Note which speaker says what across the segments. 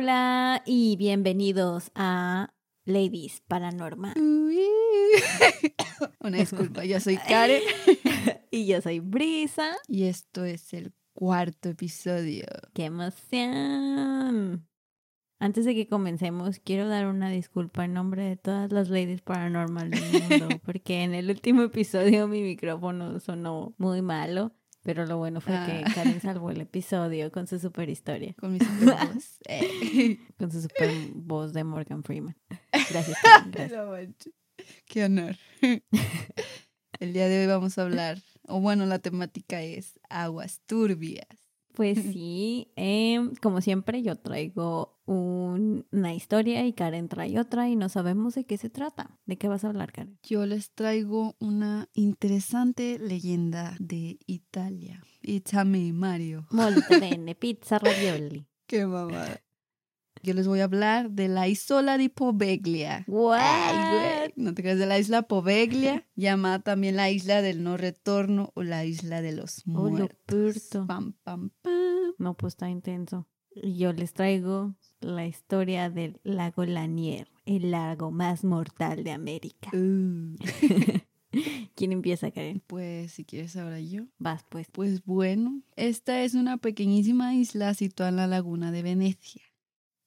Speaker 1: Hola y bienvenidos a Ladies Paranormal.
Speaker 2: Una disculpa, yo soy Karen
Speaker 1: y yo soy Brisa.
Speaker 2: y esto es el cuarto episodio.
Speaker 1: ¡Qué emoción! Antes de que comencemos, quiero dar una disculpa en nombre de todas las ladies paranormal del mundo, porque en el último episodio mi micrófono sonó muy malo, pero lo bueno fue que
Speaker 2: Ah.
Speaker 1: Karen salvó el episodio con su super historia,
Speaker 2: Con mi super voz. Eh.
Speaker 1: con su super voz de Morgan Freeman. Gracias, Karen, gracias.
Speaker 2: Qué honor. El día de hoy vamos a hablar, o bueno, la temática es aguas turbias.
Speaker 1: Pues sí, em, como siempre yo traigo un- una historia y Karen trae otra y no sabemos de qué se trata. ¿De qué vas a hablar, Karen?
Speaker 2: Yo les traigo una interesante leyenda de Italia. It's a me, Mario.
Speaker 1: Molto bene, pizza ravioli.
Speaker 2: Qué mamada. Yo les voy a hablar de la isola di Poveglia. Ay? No te creas de la isla Poveglia, llamada también la isla del no retorno o la isla de los
Speaker 1: Oh, lo
Speaker 2: muertos. Pam, pam, pam.
Speaker 1: No, pues está intenso. Yo les traigo la historia del lago Lanier, el lago más mortal de América.
Speaker 2: Uh,
Speaker 1: ¿Quién empieza, Karen?
Speaker 2: pues si quieres ahora yo.
Speaker 1: Vas, pues.
Speaker 2: Pues bueno, esta es una pequeñísima isla situada en la laguna de Venecia,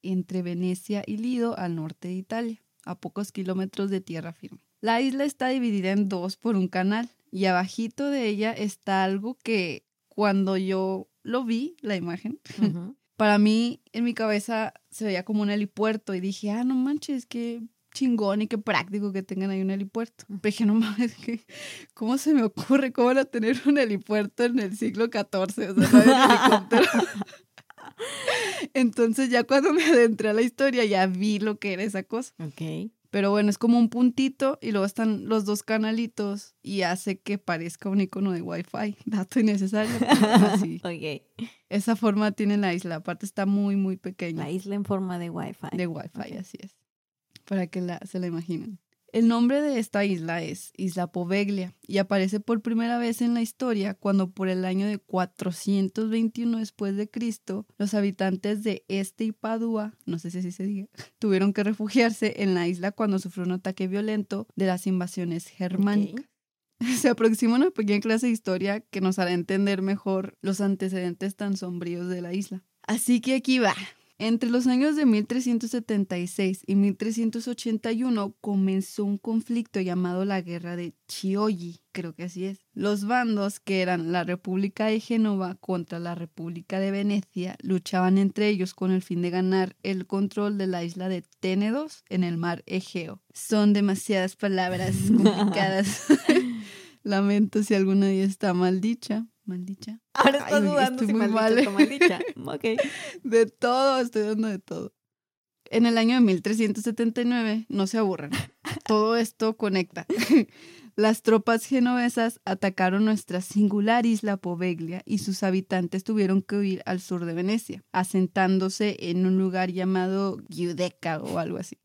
Speaker 2: entre Venecia y Lido al norte de Italia, a pocos kilómetros de tierra firme. La isla está dividida en dos por un canal y abajito de ella está algo que cuando yo lo vi, la imagen,
Speaker 1: Ujú.
Speaker 2: para mí en mi cabeza se veía como un helipuerto y dije, ah, no manches, qué chingón y qué práctico que tengan ahí un helipuerto. Pero dije, no mames, ¿cómo se me ocurre? ¿Cómo van a tener un helipuerto en el siglo XIV? O sea, helicóptero. Entonces ya cuando me adentré a la historia ya vi lo que era esa cosa.
Speaker 1: Ok.
Speaker 2: Pero bueno, es como un puntito y luego están los dos canalitos y hace que parezca un icono de Wi-Fi. Dato innecesario. Así.
Speaker 1: Ok.
Speaker 2: Esa forma tiene la isla. Aparte está muy, muy pequeña.
Speaker 1: La isla en forma de Wi-Fi.
Speaker 2: De Wi-Fi, así es. Para que la, se la imaginen. El nombre de esta isla es Isla Poveglia y aparece por primera vez en la historia cuando por el año de 421 después de Cristo los habitantes de Este y Padua, no sé si así se diga, tuvieron que refugiarse en la isla cuando sufrió un ataque violento de las invasiones germánicas. Se aproxima una pequeña clase de historia que nos hará entender mejor los antecedentes tan sombríos de la isla. Así que aquí va. Entre los años de 1376 y 1381 comenzó un conflicto llamado la Guerra de Chioggi, creo que así es. Los bandos, que eran la República de Génova contra la República de Venecia, luchaban entre ellos con el fin de ganar el control de la isla de Ténedos en el mar Egeo. Son demasiadas palabras complicadas. Lamento si alguna de ellas está maldicha. Maldicha.
Speaker 1: Ahora
Speaker 2: Ay,
Speaker 1: estás
Speaker 2: güey,
Speaker 1: dudando
Speaker 2: estoy
Speaker 1: si
Speaker 2: muy mal.
Speaker 1: o maldita. Ok.
Speaker 2: De todo, estoy dando de todo. En el año de 1379, no se aburran, todo esto conecta. Las tropas genovesas atacaron nuestra singular isla Poveglia y sus habitantes tuvieron que huir al sur de Venecia, asentándose en un lugar llamado Giudecca o algo así.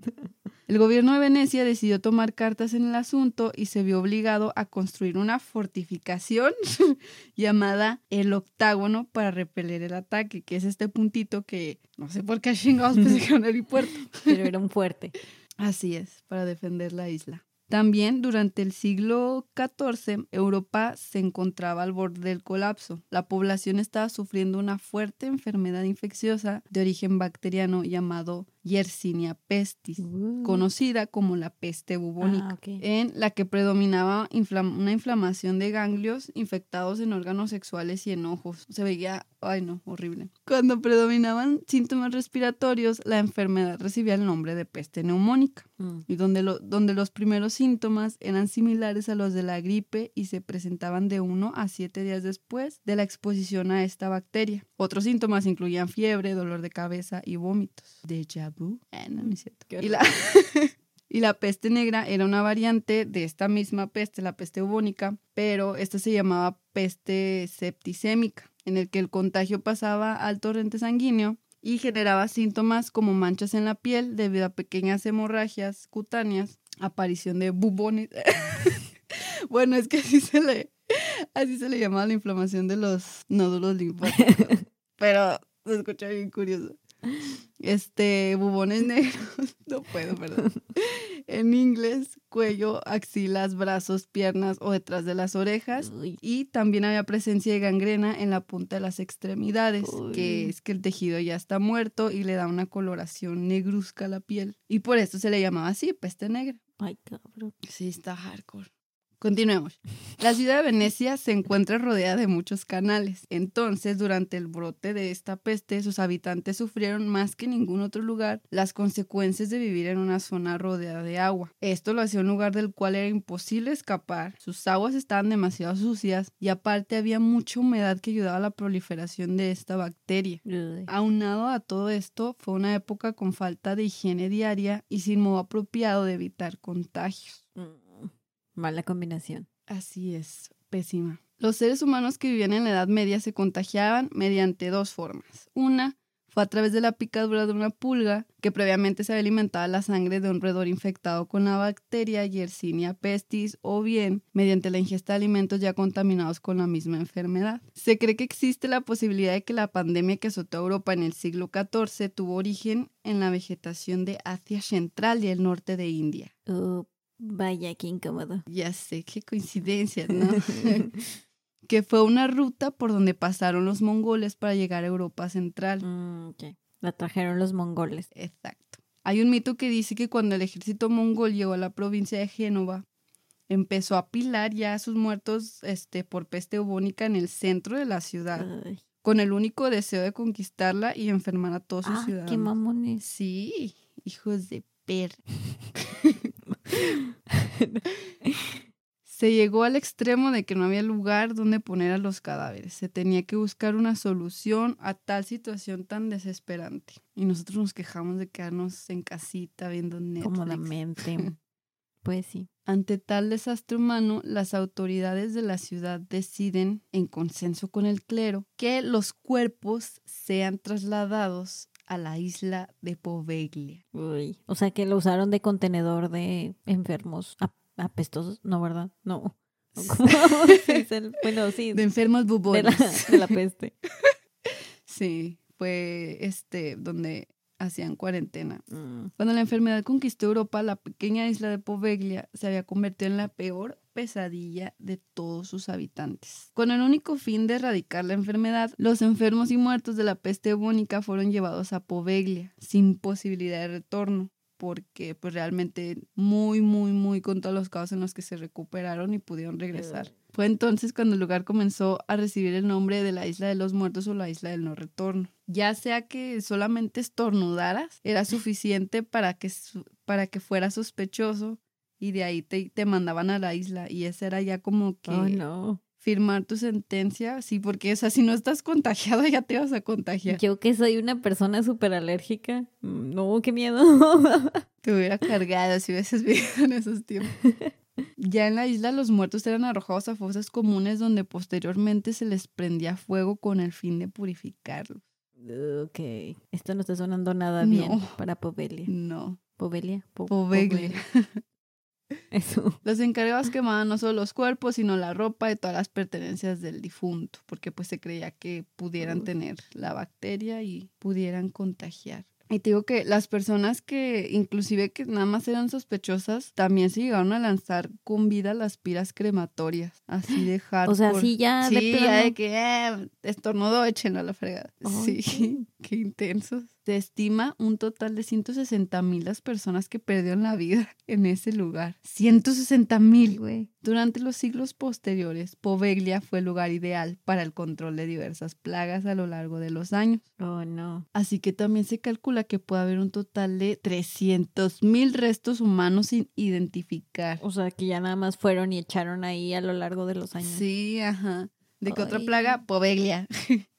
Speaker 2: El gobierno de Venecia decidió tomar cartas en el asunto y se vio obligado a construir una fortificación llamada el octágono para repeler el ataque, que es este puntito que no sé por qué chingados pensé que era un helipuerto.
Speaker 1: Pero era un fuerte.
Speaker 2: Así es, para defender la isla. También durante el siglo XIV, Europa se encontraba al borde del colapso. La población estaba sufriendo una fuerte enfermedad infecciosa de origen bacteriano llamado Yersinia pestis,
Speaker 1: Uh.
Speaker 2: conocida como la peste bubónica
Speaker 1: Ah,
Speaker 2: en la que predominaba inflam- una inflamación de ganglios infectados en órganos sexuales y en ojos. Se veía, ay no, horrible. Cuando predominaban síntomas respiratorios, la enfermedad recibía el nombre de peste neumónica,
Speaker 1: Mm.
Speaker 2: y donde, lo- donde los primeros síntomas eran similares a los de la gripe y se presentaban de 1 a 7 días después de la exposición a esta bacteria. Otros síntomas incluían fiebre, dolor de cabeza y vómitos. Déjà vu. Eh, no, no es cierto.
Speaker 1: Qué
Speaker 2: Y la, y la peste negra era una variante de esta misma peste, la peste bubónica, pero esta se llamaba peste septicémica, en el que el contagio pasaba al torrente sanguíneo y generaba síntomas como manchas en la piel debido a pequeñas hemorragias cutáneas, aparición de bubones. bueno, es que así se le, así se le llamaba la inflamación de los nódulos linfáticos. pero se escucha bien curioso. Este, bubones negros, no puedo, perdón. En inglés, cuello, axilas, brazos, piernas o detrás de las orejas.
Speaker 1: Uy,
Speaker 2: Y también había presencia de gangrena en la punta de las extremidades, que es que el tejido ya está muerto y le da una coloración negruzca a la piel. Y por eso se le llamaba así, peste negra.
Speaker 1: ay, cabrón.
Speaker 2: Sí, está hardcore. Continuemos. La ciudad de Venecia se encuentra rodeada de muchos canales. Entonces, durante el brote de esta peste, sus habitantes sufrieron más que en ningún otro lugar las consecuencias de vivir en una zona rodeada de agua. Esto lo hacía un lugar del cual era imposible escapar. Sus aguas estaban demasiado sucias y aparte había mucha humedad que ayudaba a la proliferación de esta bacteria.
Speaker 1: Uy.
Speaker 2: Aunado a todo esto, fue una época con falta de higiene diaria y sin modo apropiado de evitar contagios.
Speaker 1: Mm, Mala combinación.
Speaker 2: Así es, pésima. Los seres humanos que vivían en la Edad Media se contagiaban mediante dos formas. Una fue a través de la picadura de una pulga que previamente se había alimentado la sangre de un roedor infectado con la bacteria Yersinia pestis o bien mediante la ingesta de alimentos ya contaminados con la misma enfermedad. Se cree que existe la posibilidad de que la pandemia que azotó a Europa en el siglo XIV tuvo origen en la vegetación de Asia Central y el norte de India.
Speaker 1: Vaya, qué incómodo.
Speaker 2: Ya sé, qué coincidencia, ¿no? que fue una ruta por donde pasaron los mongoles para llegar a Europa Central.
Speaker 1: Mm, ok. La trajeron los mongoles.
Speaker 2: Exacto. Hay un mito que dice que cuando el ejército mongol llegó a la provincia de Génova, empezó a apilar ya a sus muertos este, por peste bubónica en el centro de la ciudad,
Speaker 1: Ay.
Speaker 2: con el único deseo de conquistarla y enfermar a todos sus
Speaker 1: Ah,
Speaker 2: ciudadanos.
Speaker 1: qué mamones.
Speaker 2: Sí, hijos de per. Se llegó al extremo de que no había lugar donde poner a los cadáveres. Se tenía que buscar una solución a tal situación tan desesperante. Y nosotros nos quejamos de quedarnos en casita viendo Netflix.
Speaker 1: Cómodamente. pues sí.
Speaker 2: Ante tal desastre humano, las autoridades de la ciudad deciden, en consenso con el clero, que los cuerpos sean trasladados a la isla de Poveglia.
Speaker 1: Uy. O sea que lo usaron de contenedor de enfermos ap- apestosos. No, ¿verdad? No. ¿O cómo se dice el- Bueno, sí.
Speaker 2: De enfermos
Speaker 1: de
Speaker 2: bubones.
Speaker 1: la, de la peste.
Speaker 2: Sí, fue este donde hacían cuarentena.
Speaker 1: Mm.
Speaker 2: Cuando la enfermedad conquistó Europa, la pequeña isla de Poveglia se había convertido en la peor pesadilla de todos sus habitantes. Con el único fin de erradicar la enfermedad, los enfermos y muertos de la peste bubónica fueron llevados a Poveglia, sin posibilidad de retorno, porque pues realmente muy, muy, muy con todos los casos en los que se recuperaron y pudieron regresar. Fue entonces cuando el lugar comenzó a recibir el nombre de la isla de los muertos o la isla del no retorno. Ya sea que solamente estornudaras, era suficiente para que, para que fuera sospechoso y de ahí te, te mandaban a la isla y ese era ya como que
Speaker 1: Oh, no.
Speaker 2: firmar tu sentencia, sí, porque o sea, si no estás contagiado ya te vas a contagiar.
Speaker 1: Yo que soy una persona súper alérgica. mm, No, qué miedo.
Speaker 2: Te hubiera cargado si hubieses vivido en esos tiempos. Ya en la isla los muertos eran arrojados a fosas comunes donde posteriormente se les prendía fuego con el fin de purificarlos.
Speaker 1: ok. Esto no está sonando nada bien para Povelia.
Speaker 2: No,
Speaker 1: Povelia. Po-
Speaker 2: Poveglia.
Speaker 1: Eso.
Speaker 2: Los encargados quemaban no solo los cuerpos, sino la ropa y todas las pertenencias del difunto, porque pues se creía que pudieran tener la bacteria y pudieran contagiar. Y te digo que las personas que inclusive que nada más eran sospechosas, también se llegaron a lanzar con vida las piras crematorias, así de hardcore.
Speaker 1: O sea, sí, ya de
Speaker 2: Sí, ya
Speaker 1: plano.
Speaker 2: de que eh, estornudó, échenlo a la fregada. Sí, qué intensos. Se estima un total de 160 mil las personas que perdieron la vida en ese lugar. 160 mil.
Speaker 1: güey.
Speaker 2: Durante los siglos posteriores, Poveglia fue el lugar ideal para el control de diversas plagas a lo largo de los años.
Speaker 1: Oh, no.
Speaker 2: Así que también se calcula que puede haber un total de 300 mil restos humanos sin identificar.
Speaker 1: O sea, que ya nada más fueron y echaron ahí a lo largo de los años.
Speaker 2: Sí, ajá. ¿De qué otra plaga? Poveglia.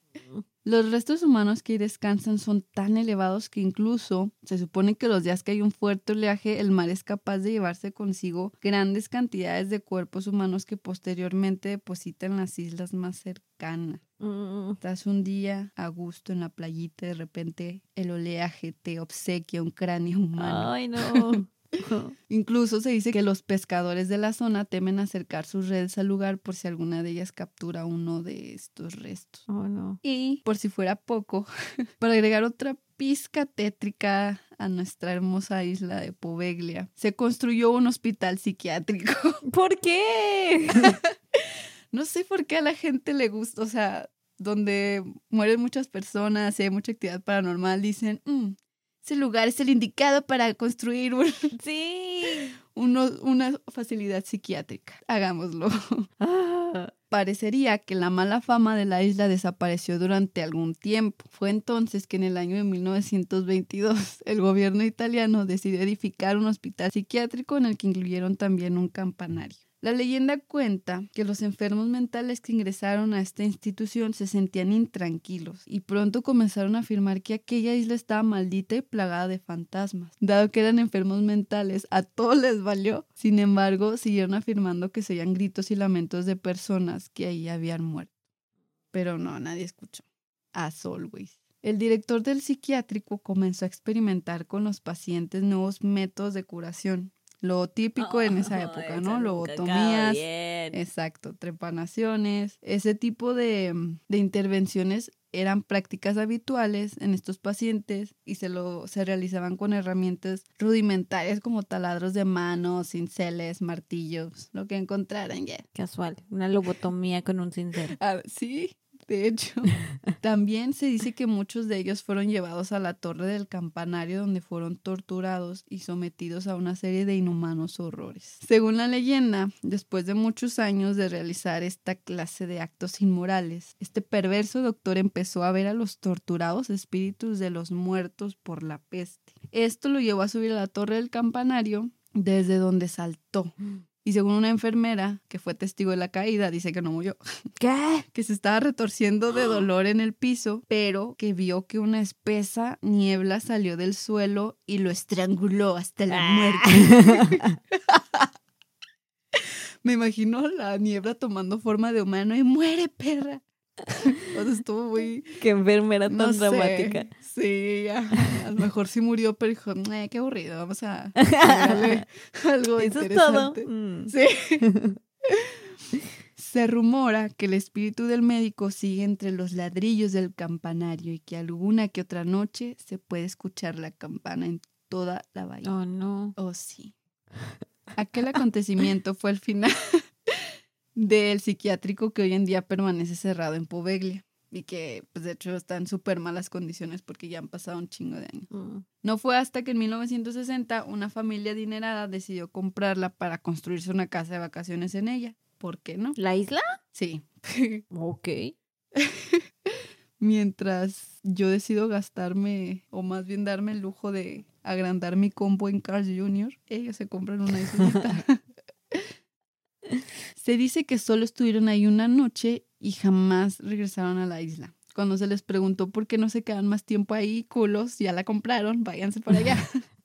Speaker 2: Los restos humanos que descansan son tan elevados que incluso se supone que los días que hay un fuerte oleaje, el mar es capaz de llevarse consigo grandes cantidades de cuerpos humanos que posteriormente depositan en las islas más cercanas.
Speaker 1: Mm,
Speaker 2: Estás un día a gusto en la playita, de repente el oleaje te obsequia un cráneo humano.
Speaker 1: Ay, no.
Speaker 2: Incluso se dice que los pescadores de la zona temen acercar sus redes al lugar por si alguna de ellas captura uno de estos restos.
Speaker 1: Oh, no.
Speaker 2: Y por si fuera poco, para agregar otra pizca tétrica a nuestra hermosa isla de Poveglia, se construyó un hospital psiquiátrico.
Speaker 1: ¿Por qué?
Speaker 2: No sé por qué a la gente le gusta, o sea, donde mueren muchas personas y hay mucha actividad paranormal, dicen, "Mm, ese lugar es el indicado para construir un-
Speaker 1: sí.
Speaker 2: uno- una facilidad psiquiátrica. Hagámoslo.
Speaker 1: Ah,
Speaker 2: Parecería que la mala fama de la isla desapareció durante algún tiempo. Fue entonces que en el año de 1922 el gobierno italiano decidió edificar un hospital psiquiátrico en el que incluyeron también un campanario. La leyenda cuenta que los enfermos mentales que ingresaron a esta institución se sentían intranquilos y pronto comenzaron a afirmar que aquella isla estaba maldita y plagada de fantasmas. Dado que eran enfermos mentales, a todos les valió. Sin embargo, siguieron afirmando que se oían gritos y lamentos de personas que ahí habían muerto. Pero no, nadie escuchó. As always. El director del psiquiátrico comenzó a experimentar con los pacientes nuevos métodos de curación. Lo típico en esa época, ¿no? Lobotomías, Exacto, trepanaciones, ese tipo de, de intervenciones eran prácticas habituales en estos pacientes y se lo se realizaban con herramientas rudimentarias como taladros de mano, cinceles, martillos, lo que encontraran ya.
Speaker 1: Casual. Una lobotomía con un cincel.
Speaker 2: Ah, sí, de hecho. También se dice que muchos de ellos fueron llevados a la torre del campanario donde fueron torturados y sometidos a una serie de inhumanos horrores. Según la leyenda, después de muchos años de realizar esta clase de actos inmorales, este perverso doctor empezó a ver a los torturados espíritus de los muertos por la peste. Esto lo llevó a subir a la torre del campanario desde donde saltó. Y según una enfermera que fue testigo de la caída, dice que no murió
Speaker 1: ¿Qué?
Speaker 2: que se estaba retorciendo de dolor en el piso, pero que vio que una espesa niebla salió del suelo y lo estranguló hasta la muerte. Me imagino la niebla tomando forma de humano y muere, perra. O sea, estuvo muy
Speaker 1: Qué enfermera tan
Speaker 2: no sé.
Speaker 1: dramática.
Speaker 2: Sí, ajá. a lo mejor sí murió, pero dijo, "Eh, qué aburrido, vamos a agregarle algo
Speaker 1: Eso es todo.
Speaker 2: interesante".
Speaker 1: Mm.
Speaker 2: Sí. Se rumora que el espíritu del médico sigue entre los ladrillos del campanario y que alguna que otra noche se puede escuchar la campana en toda la bahía.
Speaker 1: Oh, no.
Speaker 2: Oh, sí. Aquel acontecimiento fue el final del psiquiátrico que hoy en día permanece cerrado en Poveglia y que, pues, de hecho, está en súper malas condiciones porque ya han pasado un chingo de años.
Speaker 1: Mm.
Speaker 2: No fue hasta que en 1960 una familia adinerada decidió comprarla para construirse una casa de vacaciones en ella. ¿Por qué no?
Speaker 1: ¿La isla?
Speaker 2: Sí.
Speaker 1: Ok.
Speaker 2: Mientras yo decido gastarme, o más bien darme el lujo de agrandar mi combo en Carl Jr., ellos se compran una islita. se dice que solo estuvieron ahí una noche y jamás regresaron a la isla. Cuando se les preguntó por qué no se quedan más tiempo ahí, culos, ya la compraron, váyanse para allá.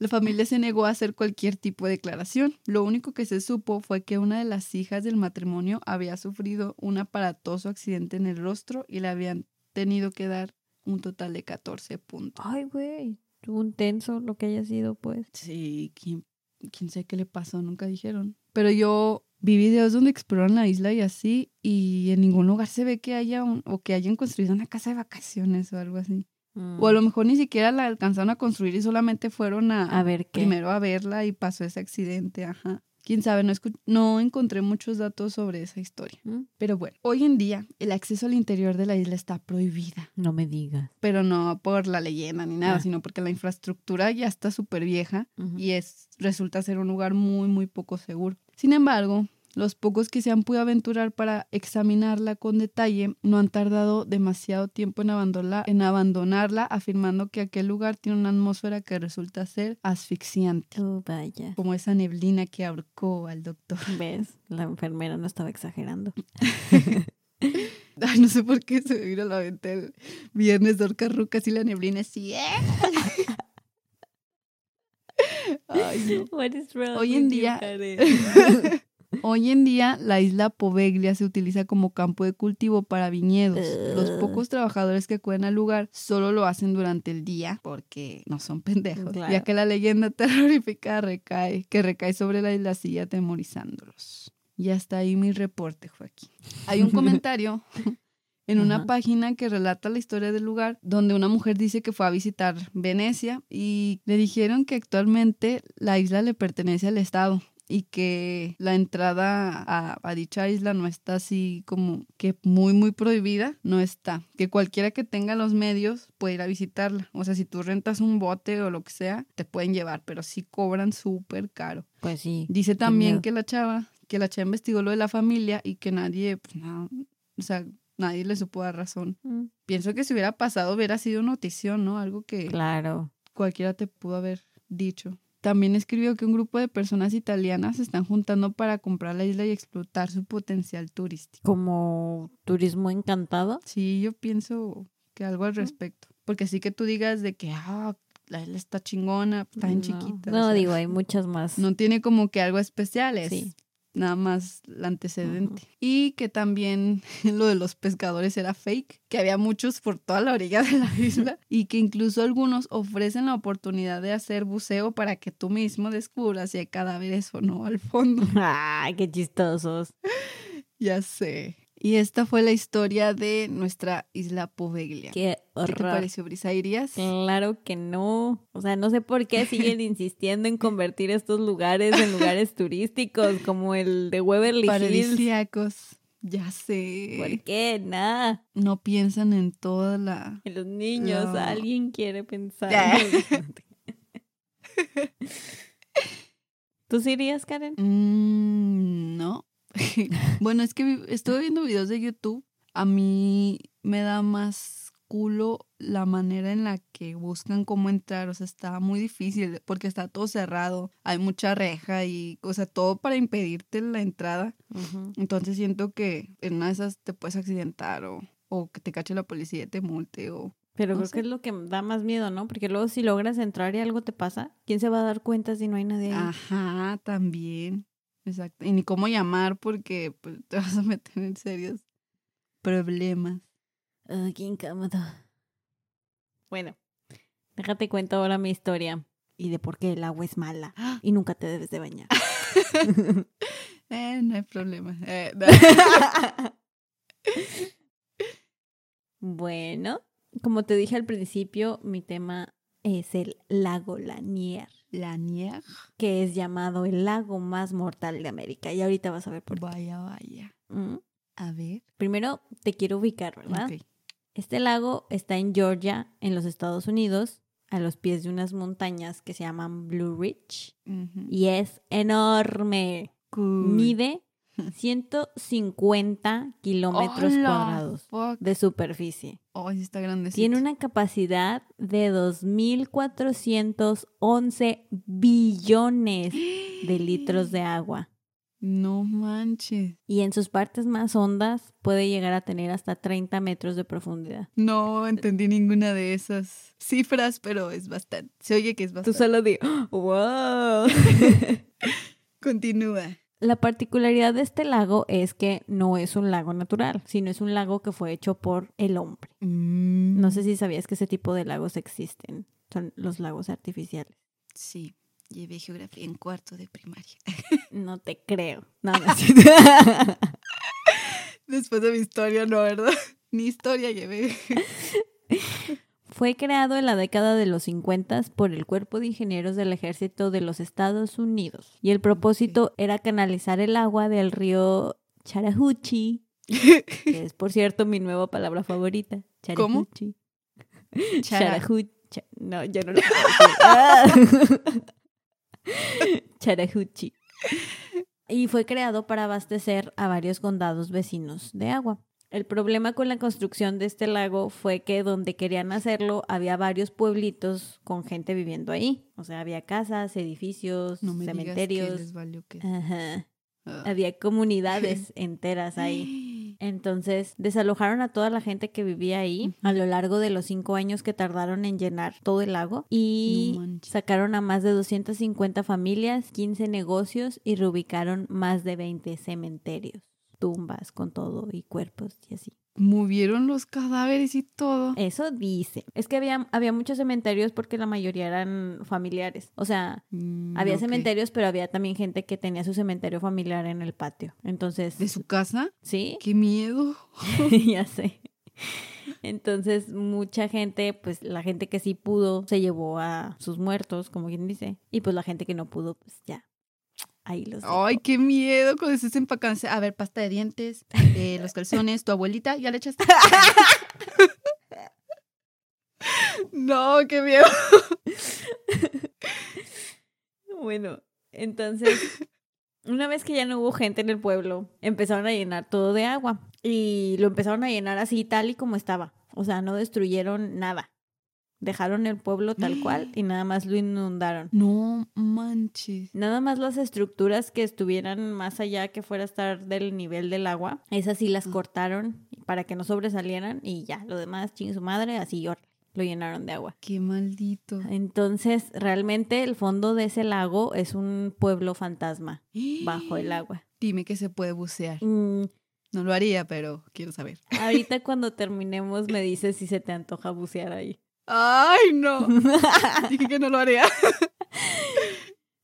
Speaker 2: La familia se negó a hacer cualquier tipo de declaración. Lo único que se supo fue que una de las hijas del matrimonio había sufrido un aparatoso accidente en el rostro y le habían tenido que dar un total de 14 puntos.
Speaker 1: Ay, güey. Un tenso lo que haya sido, pues.
Speaker 2: Sí, quién, quién sabe qué le pasó, nunca dijeron. Pero yo vi videos donde exploran la isla y así, y en ningún lugar se ve que haya un, o que hayan construido una casa de vacaciones o algo así.
Speaker 1: Mm.
Speaker 2: O a lo mejor ni siquiera la alcanzaron a construir y solamente fueron a,
Speaker 1: A ver qué.
Speaker 2: primero a verla y pasó ese accidente, ajá. Quién sabe, no, no encontré muchos datos sobre esa historia.
Speaker 1: Mm.
Speaker 2: Pero bueno, hoy en día el acceso al interior de la isla está prohibida,
Speaker 1: No me digas.
Speaker 2: pero no por la leyenda ni nada,
Speaker 1: Ah.
Speaker 2: sino porque la infraestructura ya está súper vieja y es resulta ser un lugar muy muy poco seguro. Sin embargo, los pocos que se han podido aventurar para examinarla con detalle no han tardado demasiado tiempo en abandonarla, en abandonarla afirmando que aquel lugar tiene una atmósfera que resulta ser asfixiante,
Speaker 1: Oh, vaya.
Speaker 2: como esa neblina que ahorcó al doctor.
Speaker 1: ¿Ves? La enfermera no estaba exagerando.
Speaker 2: Ay, no sé por qué se me vino a la mente el viernes de Orcas Rucas y la neblina así. ¿eh? Ay, no.
Speaker 1: What is wrong
Speaker 2: Hoy en día-? Hoy en día, la isla Poveglia se utiliza como campo de cultivo para viñedos. Los pocos trabajadores que acuden al lugar solo lo hacen durante el día porque no son pendejos,
Speaker 1: Claro.
Speaker 2: ya que la leyenda terrorífica recae, que recae sobre la isla sigue atemorizándolos. Y hasta ahí mi reporte, Joaquín. Hay un comentario en una
Speaker 1: Ajá.
Speaker 2: página que relata la historia del lugar donde una mujer dice que fue a visitar Venecia y le dijeron que actualmente la isla le pertenece al Estado y que la entrada a, a dicha isla no está así como que muy muy prohibida, no está. Que cualquiera que tenga los medios puede ir a visitarla. O sea, si tú rentas un bote o lo que sea, te pueden llevar, pero sí cobran súper caro.
Speaker 1: Pues sí.
Speaker 2: Dice también que la chava, que la chava investigó lo de la familia y que nadie, pues no, o sea, nadie le supo dar razón.
Speaker 1: Mm,
Speaker 2: Pienso que si hubiera pasado hubiera sido notición, ¿no? Algo que
Speaker 1: Claro.
Speaker 2: cualquiera te pudo haber dicho. También escribió que un grupo de personas italianas se están juntando para comprar la isla y explotar su potencial turístico.
Speaker 1: Como turismo encantado.
Speaker 2: Sí, yo pienso que algo al respecto. Porque así que tú digas de que, ah, la isla está chingona, está
Speaker 1: No,
Speaker 2: chiquita. o
Speaker 1: No,
Speaker 2: sea,
Speaker 1: digo, hay muchas más.
Speaker 2: No tiene como que algo especial, es
Speaker 1: Sí.
Speaker 2: Nada más el antecedente. Y que también lo de los pescadores era fake, que había muchos por toda la orilla de la isla y que incluso algunos ofrecen la oportunidad de hacer buceo para que tú mismo descubras si hay cadáveres o no al fondo.
Speaker 1: Ay, qué chistosos.
Speaker 2: ya sé. Y esta fue la historia de nuestra isla Poveglia.
Speaker 1: Qué
Speaker 2: ¿Qué te
Speaker 1: horror.
Speaker 2: pareció, Brisa? ¿Irías?
Speaker 1: Claro que no. O sea, no sé por qué siguen insistiendo en convertir estos lugares en lugares turísticos como el de Hills.
Speaker 2: Paradisíacos. Ya sé.
Speaker 1: ¿Por qué? Nada.
Speaker 2: No piensan en toda la...
Speaker 1: En los niños,
Speaker 2: No.
Speaker 1: alguien quiere pensar. ¿Tú sí irías, Karen?
Speaker 2: Mm, no. bueno, es que estuve viendo videos de YouTube. A mí me da más culo la manera en la que buscan cómo entrar. O sea, está muy difícil porque está todo cerrado. Hay mucha reja y, o sea, todo para impedirte la entrada. Entonces siento que en una de esas te puedes accidentar o, o que te cache la policía y te multe o...
Speaker 1: Pero
Speaker 2: No
Speaker 1: creo
Speaker 2: sé.
Speaker 1: que es lo que da más miedo, ¿no? Porque luego si logras entrar y algo te pasa, ¿quién se va a dar cuenta si no hay nadie ahí?
Speaker 2: Ajá, también. Exacto. Y ni cómo llamar porque pues, te vas a meter en serios problemas.
Speaker 1: Ay, qué incómodo. Bueno, déjate cuento ahora mi historia y de por qué el agua es mala y nunca te debes de bañar.
Speaker 2: Eh, no hay problema. Eh, no.
Speaker 1: bueno, como te dije al principio, mi tema es el lago Lanier,
Speaker 2: La nieve.
Speaker 1: que es llamado el lago más mortal de América. Y ahorita vas a ver por qué.
Speaker 2: Vaya, vaya.
Speaker 1: Mm.
Speaker 2: A ver.
Speaker 1: Primero te quiero ubicar, ¿verdad?
Speaker 2: Ok.
Speaker 1: Este lago está en Georgia, en los Estados Unidos, a los pies de unas montañas que se llaman Blue Ridge. Y es enorme.
Speaker 2: Cool.
Speaker 1: Mide 150 kilómetros cuadrados
Speaker 2: Fuck.
Speaker 1: de superficie.
Speaker 2: Oh, sí está grande.
Speaker 1: Tiene una capacidad de 2.411 billones de litros de agua.
Speaker 2: No manches.
Speaker 1: Y en sus partes más hondas puede llegar a tener hasta 30 metros de profundidad.
Speaker 2: No entendí ninguna de esas cifras, pero es bastante. Se oye que es
Speaker 1: Tú
Speaker 2: bastante.
Speaker 1: solo di, wow.
Speaker 2: Continúa.
Speaker 1: La particularidad de este lago es que no es un lago natural, sino es un lago que fue hecho por el hombre.
Speaker 2: Mm,
Speaker 1: No sé si sabías que ese tipo de lagos existen. Son los lagos artificiales.
Speaker 2: Sí, llevé geografía en cuarto de primaria.
Speaker 1: No te creo. No, no, sí.
Speaker 2: Después de mi historia, no, ¿verdad? Ni historia llevé.
Speaker 1: Fue creado en la década de los 50 por el Cuerpo de Ingenieros del Ejército de los Estados Unidos. Y el propósito era canalizar el agua del río Chattahoochee, que es, por cierto, mi nueva palabra favorita.
Speaker 2: ¿Cómo?
Speaker 1: Chattahoochee.
Speaker 2: Chara.
Speaker 1: Chattahoochee. Cha- No, ya no lo puedo decir. Ah. Chattahoochee. Y fue creado para abastecer a varios condados vecinos de agua. El problema con la construcción de este lago fue que donde querían hacerlo había varios pueblitos con gente viviendo ahí. O sea, había casas, edificios,
Speaker 2: No me digas que
Speaker 1: cementerios.
Speaker 2: les valió que...
Speaker 1: Ajá.
Speaker 2: Ah.
Speaker 1: Había comunidades enteras ahí. Entonces desalojaron a toda la gente que vivía ahí a lo largo de los cinco años que tardaron en llenar todo el lago y
Speaker 2: No
Speaker 1: sacaron a más de 250 familias, 15 negocios y reubicaron más de 20 cementerios, tumbas con todo y cuerpos y así.
Speaker 2: Movieron los cadáveres y todo.
Speaker 1: Eso dice. Es que había, había muchos cementerios porque la mayoría eran familiares. O sea,
Speaker 2: Mm,
Speaker 1: había cementerios, pero había también gente que tenía su cementerio familiar en el patio. Entonces,
Speaker 2: ¿De su casa?
Speaker 1: sí,
Speaker 2: ¡Qué miedo!
Speaker 1: ya sé. Entonces, mucha gente, pues la gente que sí pudo, se llevó a sus muertos, como quien dice. Y pues la gente que no pudo, pues ya. Ahí los dejó.
Speaker 2: ¡Ay, qué miedo! Cuando estés empacándose. A ver, pasta de dientes, eh, los calzones, tu abuelita, ¿ya le echaste? no, qué miedo.
Speaker 1: Bueno, entonces, una vez que ya no hubo gente en el pueblo, empezaron a llenar todo de agua. Y lo empezaron a llenar así, tal y como estaba. O sea, no destruyeron nada. Dejaron el pueblo tal cual y nada más lo inundaron.
Speaker 2: No manches.
Speaker 1: Nada más las estructuras que estuvieran más allá, que fuera a estar del nivel del agua, esas sí las
Speaker 2: Ah.
Speaker 1: cortaron para que no sobresalieran y ya, lo demás, ching su madre, así órale, lo llenaron de agua.
Speaker 2: Qué maldito.
Speaker 1: Entonces, realmente el fondo de ese lago es un pueblo fantasma bajo el agua.
Speaker 2: Dime que se puede bucear.
Speaker 1: Mm,
Speaker 2: No lo haría, pero quiero saber.
Speaker 1: ahorita cuando terminemos me dices si se te antoja bucear ahí.
Speaker 2: ¡Ay, no! Dije que no lo haría.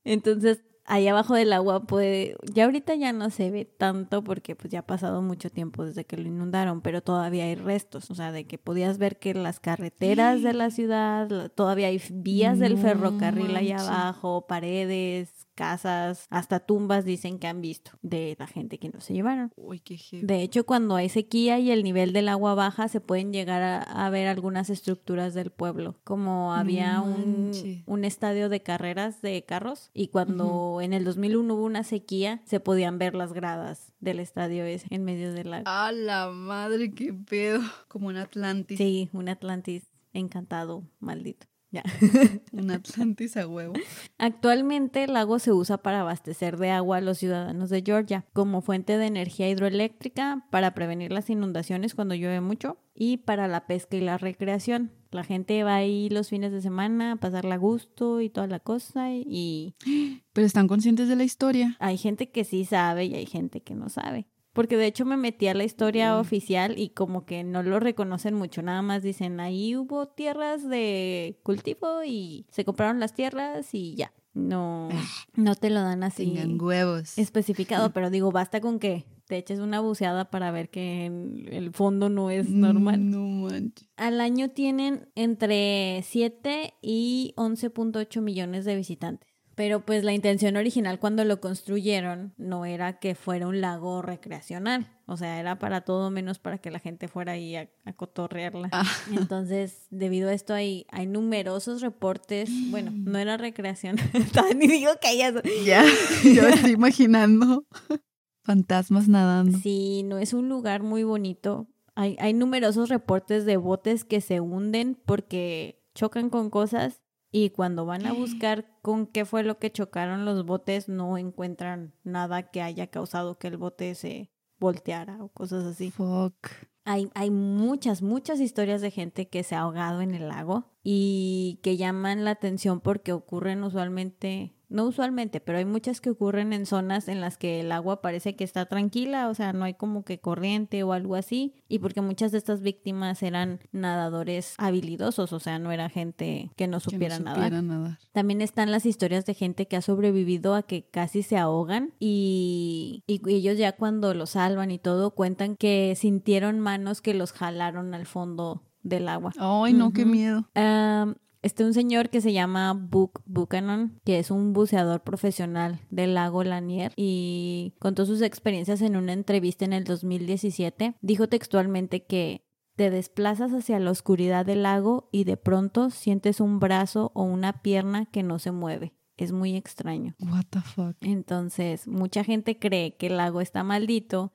Speaker 1: Entonces, ahí abajo del agua puede, ya ahorita ya no se ve tanto porque pues ya ha pasado mucho tiempo desde que lo inundaron, pero todavía hay restos, o sea, de que podías ver que las carreteras de la ciudad, todavía hay vías del ferrocarril allá abajo, paredes, casas, hasta tumbas dicen que han visto de la gente que no se llevaron.
Speaker 2: Uy, qué.
Speaker 1: De hecho, cuando hay sequía y el nivel del agua baja, se pueden llegar a, a ver algunas estructuras del pueblo, como había un, un estadio de carreras de carros y cuando en el 2001 hubo una sequía, se podían ver las gradas del estadio ese en medio del lago.
Speaker 2: ¡A la madre, qué pedo! Como un Atlantis.
Speaker 1: Sí, un Atlantis encantado, maldito. Ya.
Speaker 2: Un Atlantis a huevo.
Speaker 1: Actualmente el lago se usa para abastecer de agua a los ciudadanos de Georgia como fuente de energía hidroeléctrica para prevenir las inundaciones cuando llueve mucho y para la pesca y la recreación. La gente va ahí los fines de semana a pasarla a gusto y toda la cosa y
Speaker 2: Pero están conscientes de la historia.
Speaker 1: hay gente que sí sabe y hay gente que no sabe. Porque de hecho me metí a la historia
Speaker 2: Mm.
Speaker 1: oficial y como que no lo reconocen mucho, nada más dicen ahí hubo tierras de cultivo y se compraron las tierras y ya. No, no te lo dan así
Speaker 2: Tengan huevos.
Speaker 1: especificado, pero digo, basta con que te eches una buceada para ver que en el fondo no es normal.
Speaker 2: No manches.
Speaker 1: Al año tienen entre 7 y 11.8 millones de visitantes. Pero pues la intención original cuando lo construyeron no era que fuera un lago recreacional. O sea, era para todo menos para que la gente fuera ahí a, a cotorrearla.
Speaker 2: Ah.
Speaker 1: Entonces, debido a esto hay, hay numerosos reportes. Bueno, no era recreación. Ni digo que haya...
Speaker 2: Ya, yo estoy imaginando. Fantasmas nadando.
Speaker 1: Sí, no es un lugar muy bonito. Hay, hay numerosos reportes de botes que se hunden porque chocan con cosas y cuando van a buscar con qué fue lo que chocaron los botes no encuentran nada que haya causado que el bote se volteara o cosas así.
Speaker 2: Fuck.
Speaker 1: Hay, hay muchas, muchas historias de gente que se ha ahogado en el lago y que llaman la atención porque ocurren usualmente, no usualmente, pero hay muchas que ocurren en zonas en las que el agua parece que está tranquila, o sea, no hay como que corriente o algo así, y porque muchas de estas víctimas eran nadadores habilidosos, o sea, no era gente que no
Speaker 2: Que no
Speaker 1: supiera nadar. También están las historias de gente que ha sobrevivido a que casi se ahogan y, y ellos ya cuando los salvan y todo cuentan que sintieron manos que los jalaron al fondo del agua.
Speaker 2: Ay, no, qué miedo.
Speaker 1: Am, está un señor que se llama Buck Buchanan, que es un buceador profesional del lago Lanier y contó sus experiencias en una entrevista en el 2017. Dijo textualmente que te desplazas hacia la oscuridad del lago y de pronto sientes un brazo o una pierna que no se mueve. Es muy extraño.
Speaker 2: What the fuck.
Speaker 1: Entonces, mucha gente cree que el lago está maldito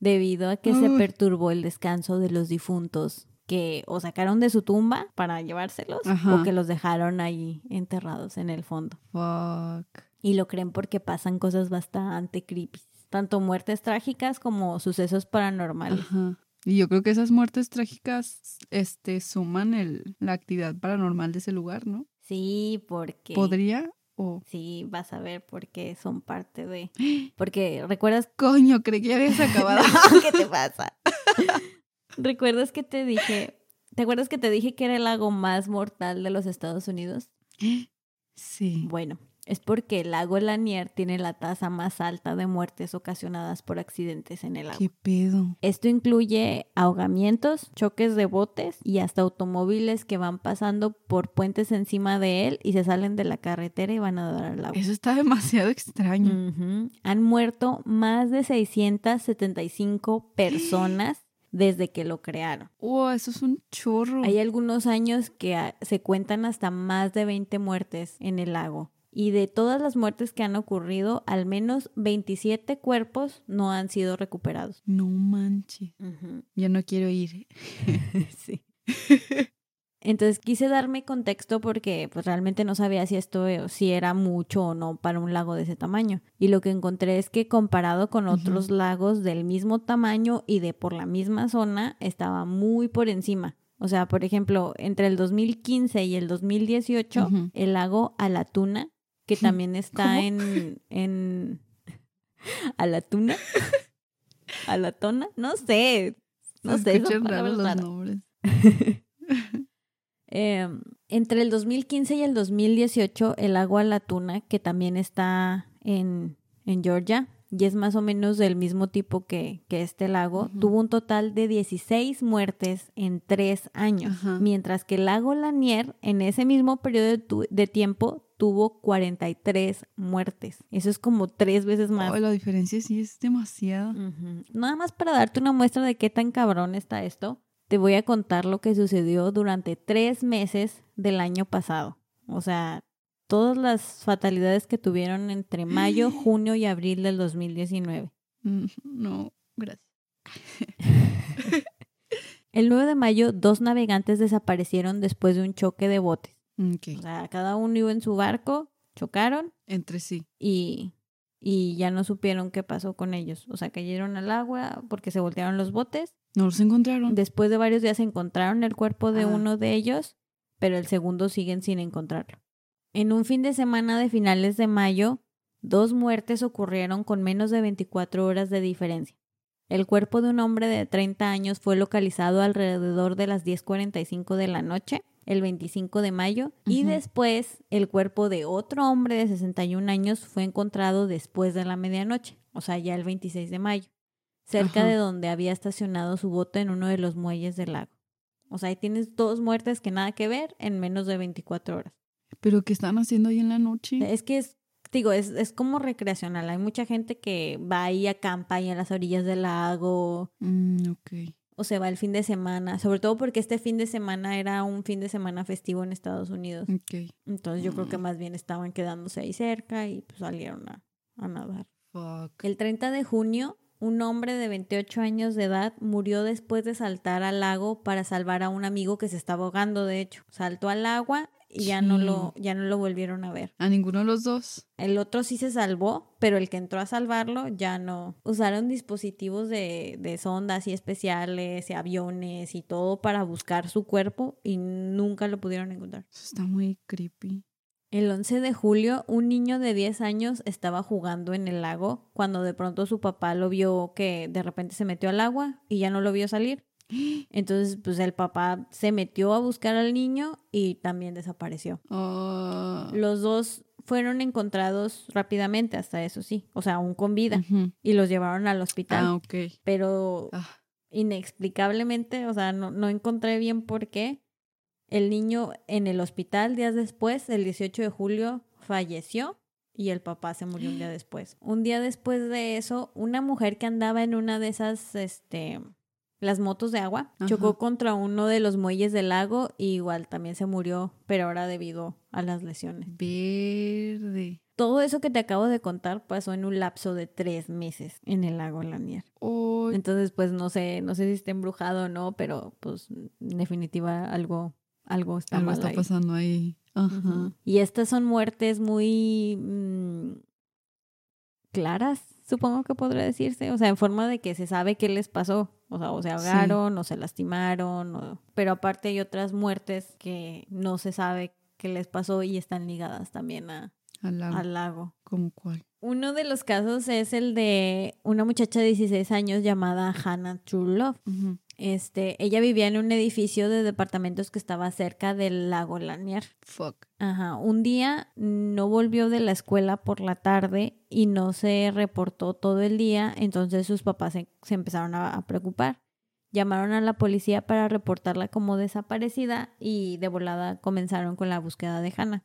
Speaker 1: debido a que se perturbó el descanso de los difuntos que o sacaron de su tumba para llevárselos
Speaker 2: Ajá.
Speaker 1: o que los dejaron ahí enterrados en el fondo.
Speaker 2: Fuck.
Speaker 1: Y lo creen porque pasan cosas bastante creepy. tanto muertes trágicas como sucesos paranormales.
Speaker 2: Ajá. Y yo creo que esas muertes trágicas este, suman el, la actividad paranormal de ese lugar, ¿no?
Speaker 1: Sí, porque...
Speaker 2: ¿Podría? O...
Speaker 1: Sí, vas a ver porque son parte de... Porque, ¿recuerdas?
Speaker 2: Coño, creí que ya habías acabado.
Speaker 1: No, ¿Qué te pasa? ¿Recuerdas que te dije... ¿Te acuerdas que te dije que era el lago más mortal de los Estados Unidos?
Speaker 2: Sí.
Speaker 1: Bueno, es porque el lago Lanier tiene la tasa más alta de muertes ocasionadas por accidentes en el lago.
Speaker 2: ¿Qué pedo?
Speaker 1: Esto incluye ahogamientos, choques de botes y hasta automóviles que van pasando por puentes encima de él y se salen de la carretera y van a dar al lago.
Speaker 2: Eso está demasiado extraño.
Speaker 1: Han muerto más de 675 personas desde que lo crearon.
Speaker 2: Wow, eso es un chorro.
Speaker 1: Hay algunos años que ah, se cuentan hasta más de 20 muertes en el lago. Y de todas las muertes que han ocurrido, al menos 27 cuerpos no han sido recuperados.
Speaker 2: No manches. Ya no quiero ir.
Speaker 1: sí. Entonces quise darme contexto porque pues realmente no sabía si esto eh, si era mucho o no para un lago de ese tamaño. Y lo que encontré es que comparado con otros lagos del mismo tamaño y de por la misma zona, estaba muy por encima. O sea, por ejemplo, entre el 2015 y el 2018,
Speaker 2: Ujú.
Speaker 1: el lago Alatuna, que también está
Speaker 2: ¿Cómo?
Speaker 1: en, en Alatuna, Alatona, no sé, no
Speaker 2: Se
Speaker 1: sé,
Speaker 2: escuchan raros los nombres.
Speaker 1: Eh, entre el 2015 y el 2018, el lago Alatuna, que también está en, en Georgia, y es más o menos del mismo tipo que, que este lago, tuvo un total de 16 muertes en tres años, mientras que el lago Lanier, en ese mismo periodo de, tu- de tiempo, tuvo 43 muertes. Eso es como tres veces más.
Speaker 2: Oh, la diferencia sí es demasiada.
Speaker 1: Nada más para darte una muestra de qué tan cabrón está esto, te voy a contar lo que sucedió durante tres meses del año pasado. O sea, todas las fatalidades que tuvieron entre mayo, junio y abril del 2019.
Speaker 2: Mm, No, gracias.
Speaker 1: El 9 de mayo, dos navegantes desaparecieron después de un choque de botes.
Speaker 2: Ok.
Speaker 1: O sea, cada uno iba en su barco, chocaron
Speaker 2: Entre sí.
Speaker 1: y, y ya no supieron qué pasó con ellos. O sea, cayeron al agua porque se voltearon los botes
Speaker 2: ¿No los encontraron?
Speaker 1: Después de varios días encontraron el cuerpo de
Speaker 2: Ah.
Speaker 1: uno de ellos, pero el segundo siguen sin encontrarlo. En un fin de semana de finales de mayo, dos muertes ocurrieron con menos de 24 horas de diferencia. El cuerpo de un hombre de 30 años fue localizado alrededor de las 10:45 de la noche, el 25 de mayo, y después el cuerpo de otro hombre de 61 años fue encontrado después de la medianoche, o sea, ya el 26 de mayo cerca de donde había estacionado su bote en uno de los muelles del lago. O sea, ahí tienes dos muertes que nada que ver en menos de 24 horas.
Speaker 2: ¿Pero qué están haciendo ahí en la noche?
Speaker 1: Es que es, digo, es, es como recreacional. Hay mucha gente que va ahí acampa ahí en las orillas del lago
Speaker 2: Mm, ok.
Speaker 1: O se va el fin de semana, sobre todo porque este fin de semana era un fin de semana festivo en Estados Unidos.
Speaker 2: Ok.
Speaker 1: Entonces yo creo que
Speaker 2: Mm.
Speaker 1: más bien estaban quedándose ahí cerca y pues salieron a, a nadar.
Speaker 2: Fuck.
Speaker 1: El 30 de junio, un hombre de 28 años de edad murió después de saltar al lago para salvar a un amigo que se estaba ahogando, de hecho. Saltó al agua y ya no lo ya no lo volvieron a ver.
Speaker 2: ¿A ninguno de los dos?
Speaker 1: El otro sí se salvó, pero el que entró a salvarlo ya no. Usaron dispositivos de, de sondas y especiales y aviones y todo para buscar su cuerpo y nunca lo pudieron encontrar.
Speaker 2: Eso está muy creepy.
Speaker 1: El 11 de julio, un niño de 10 años estaba jugando en el lago cuando de pronto su papá lo vio que de repente se metió al agua y ya no lo vio salir. Entonces, pues el papá se metió a buscar al niño y también desapareció.
Speaker 2: Ah,
Speaker 1: Los dos fueron encontrados rápidamente, hasta eso sí, o sea, aún con vida, y los llevaron al hospital.
Speaker 2: Ah, ok.
Speaker 1: Pero
Speaker 2: Ah,
Speaker 1: inexplicablemente, o sea, no, no encontré bien por qué. El niño en el hospital días después, el 18 de julio, falleció y el papá se murió un día después. Un día después de eso, una mujer que andaba en una de esas, este, las motos de agua,
Speaker 2: Ajá.
Speaker 1: chocó contra uno de los muelles del lago y igual también se murió, pero ahora debido a las lesiones.
Speaker 2: verde.
Speaker 1: Todo eso que te acabo de contar pasó en un lapso de tres meses en el lago Lanier.
Speaker 2: Oh,
Speaker 1: Entonces, pues no sé, no sé si está embrujado o no, pero pues en definitiva algo, algo está
Speaker 2: algo
Speaker 1: mal
Speaker 2: está
Speaker 1: ahí.
Speaker 2: pasando ahí. Ajá.
Speaker 1: Y estas son muertes muy, mm, claras, supongo que podría decirse. O sea, en forma de que se sabe qué les pasó. O sea, o se ahogaron, o se lastimaron. o- Pero aparte hay otras muertes que no se sabe qué les pasó y están ligadas también a-
Speaker 2: Al lago.
Speaker 1: al lago.
Speaker 2: ¿Cómo cuál?
Speaker 1: Uno de los casos es el de una muchacha de 16 años llamada Hannah True Love. Este, ella vivía en un edificio de departamentos que estaba cerca del lago Lanier.
Speaker 2: Fuck.
Speaker 1: Ajá, un día no volvió de la escuela por la tarde y no se reportó todo el día, entonces sus papás se, se empezaron a, a preocupar. Llamaron a la policía para reportarla como desaparecida y de volada comenzaron con la búsqueda de Hannah.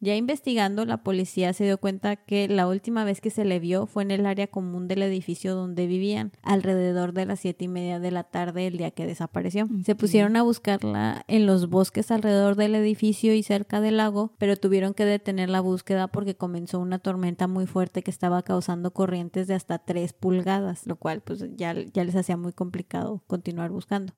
Speaker 1: Ya investigando, la policía se dio cuenta que la última vez que se le vio fue en el área común del edificio donde vivían, alrededor de las siete y media de la tarde el día que desapareció. Se pusieron a buscarla en los bosques alrededor del edificio y cerca del lago, pero tuvieron que detener la búsqueda porque comenzó una tormenta muy fuerte que estaba causando corrientes de hasta 3 pulgadas, lo cual pues ya, ya les hacía muy complicado continuar buscando.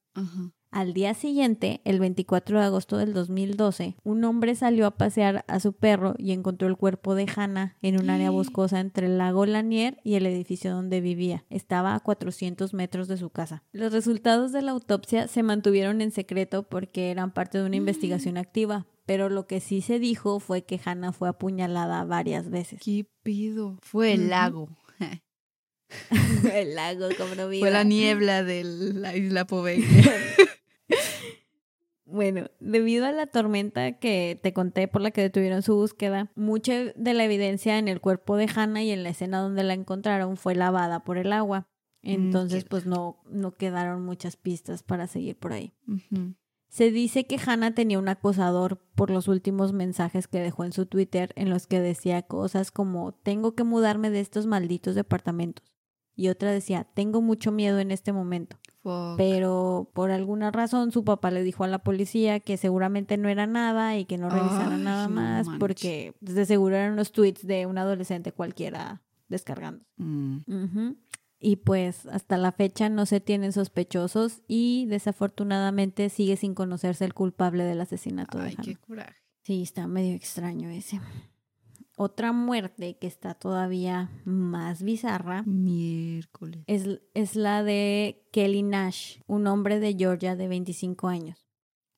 Speaker 1: Al día siguiente, el 24 de agosto del 2012, un hombre salió a pasear a su perro y encontró el cuerpo de Hannah en un área boscosa entre el lago Lanier y el edificio donde vivía. Estaba a 400 metros de su casa. Los resultados de la autopsia se mantuvieron en secreto porque eran parte de una investigación activa, pero lo que sí se dijo fue que Hannah fue apuñalada varias veces.
Speaker 2: ¿Qué pido? Fue el lago.
Speaker 1: el lago, como no
Speaker 2: Fue la niebla de la isla Poveglia.
Speaker 1: Bueno, debido a la tormenta que te conté por la que detuvieron su búsqueda, mucha de la evidencia en el cuerpo de Hannah y en la escena donde la encontraron fue lavada por el agua. Entonces,
Speaker 2: qué
Speaker 1: pues no, no quedaron muchas pistas para seguir por ahí. Se dice que Hannah tenía un acosador por los últimos mensajes que dejó en su Twitter en los que decía cosas como tengo que mudarme de estos malditos departamentos. Y otra decía, tengo mucho miedo en este momento
Speaker 2: Fuck.
Speaker 1: pero por alguna razón su papá le dijo a la policía que seguramente no era nada y que no revisaran
Speaker 2: Ay,
Speaker 1: nada más
Speaker 2: manches.
Speaker 1: porque de seguro eran unos tweets de un adolescente cualquiera descargando.
Speaker 2: Mm.
Speaker 1: Y pues hasta la fecha no se tienen sospechosos y desafortunadamente sigue sin conocerse el culpable del asesinato de
Speaker 2: Ay,
Speaker 1: Hannah.
Speaker 2: qué coraje.
Speaker 1: Sí, está medio extraño ese. Otra muerte que está todavía más bizarra
Speaker 2: Miércoles.
Speaker 1: es, es la de Kelly Nash, un hombre de Georgia de 25 años.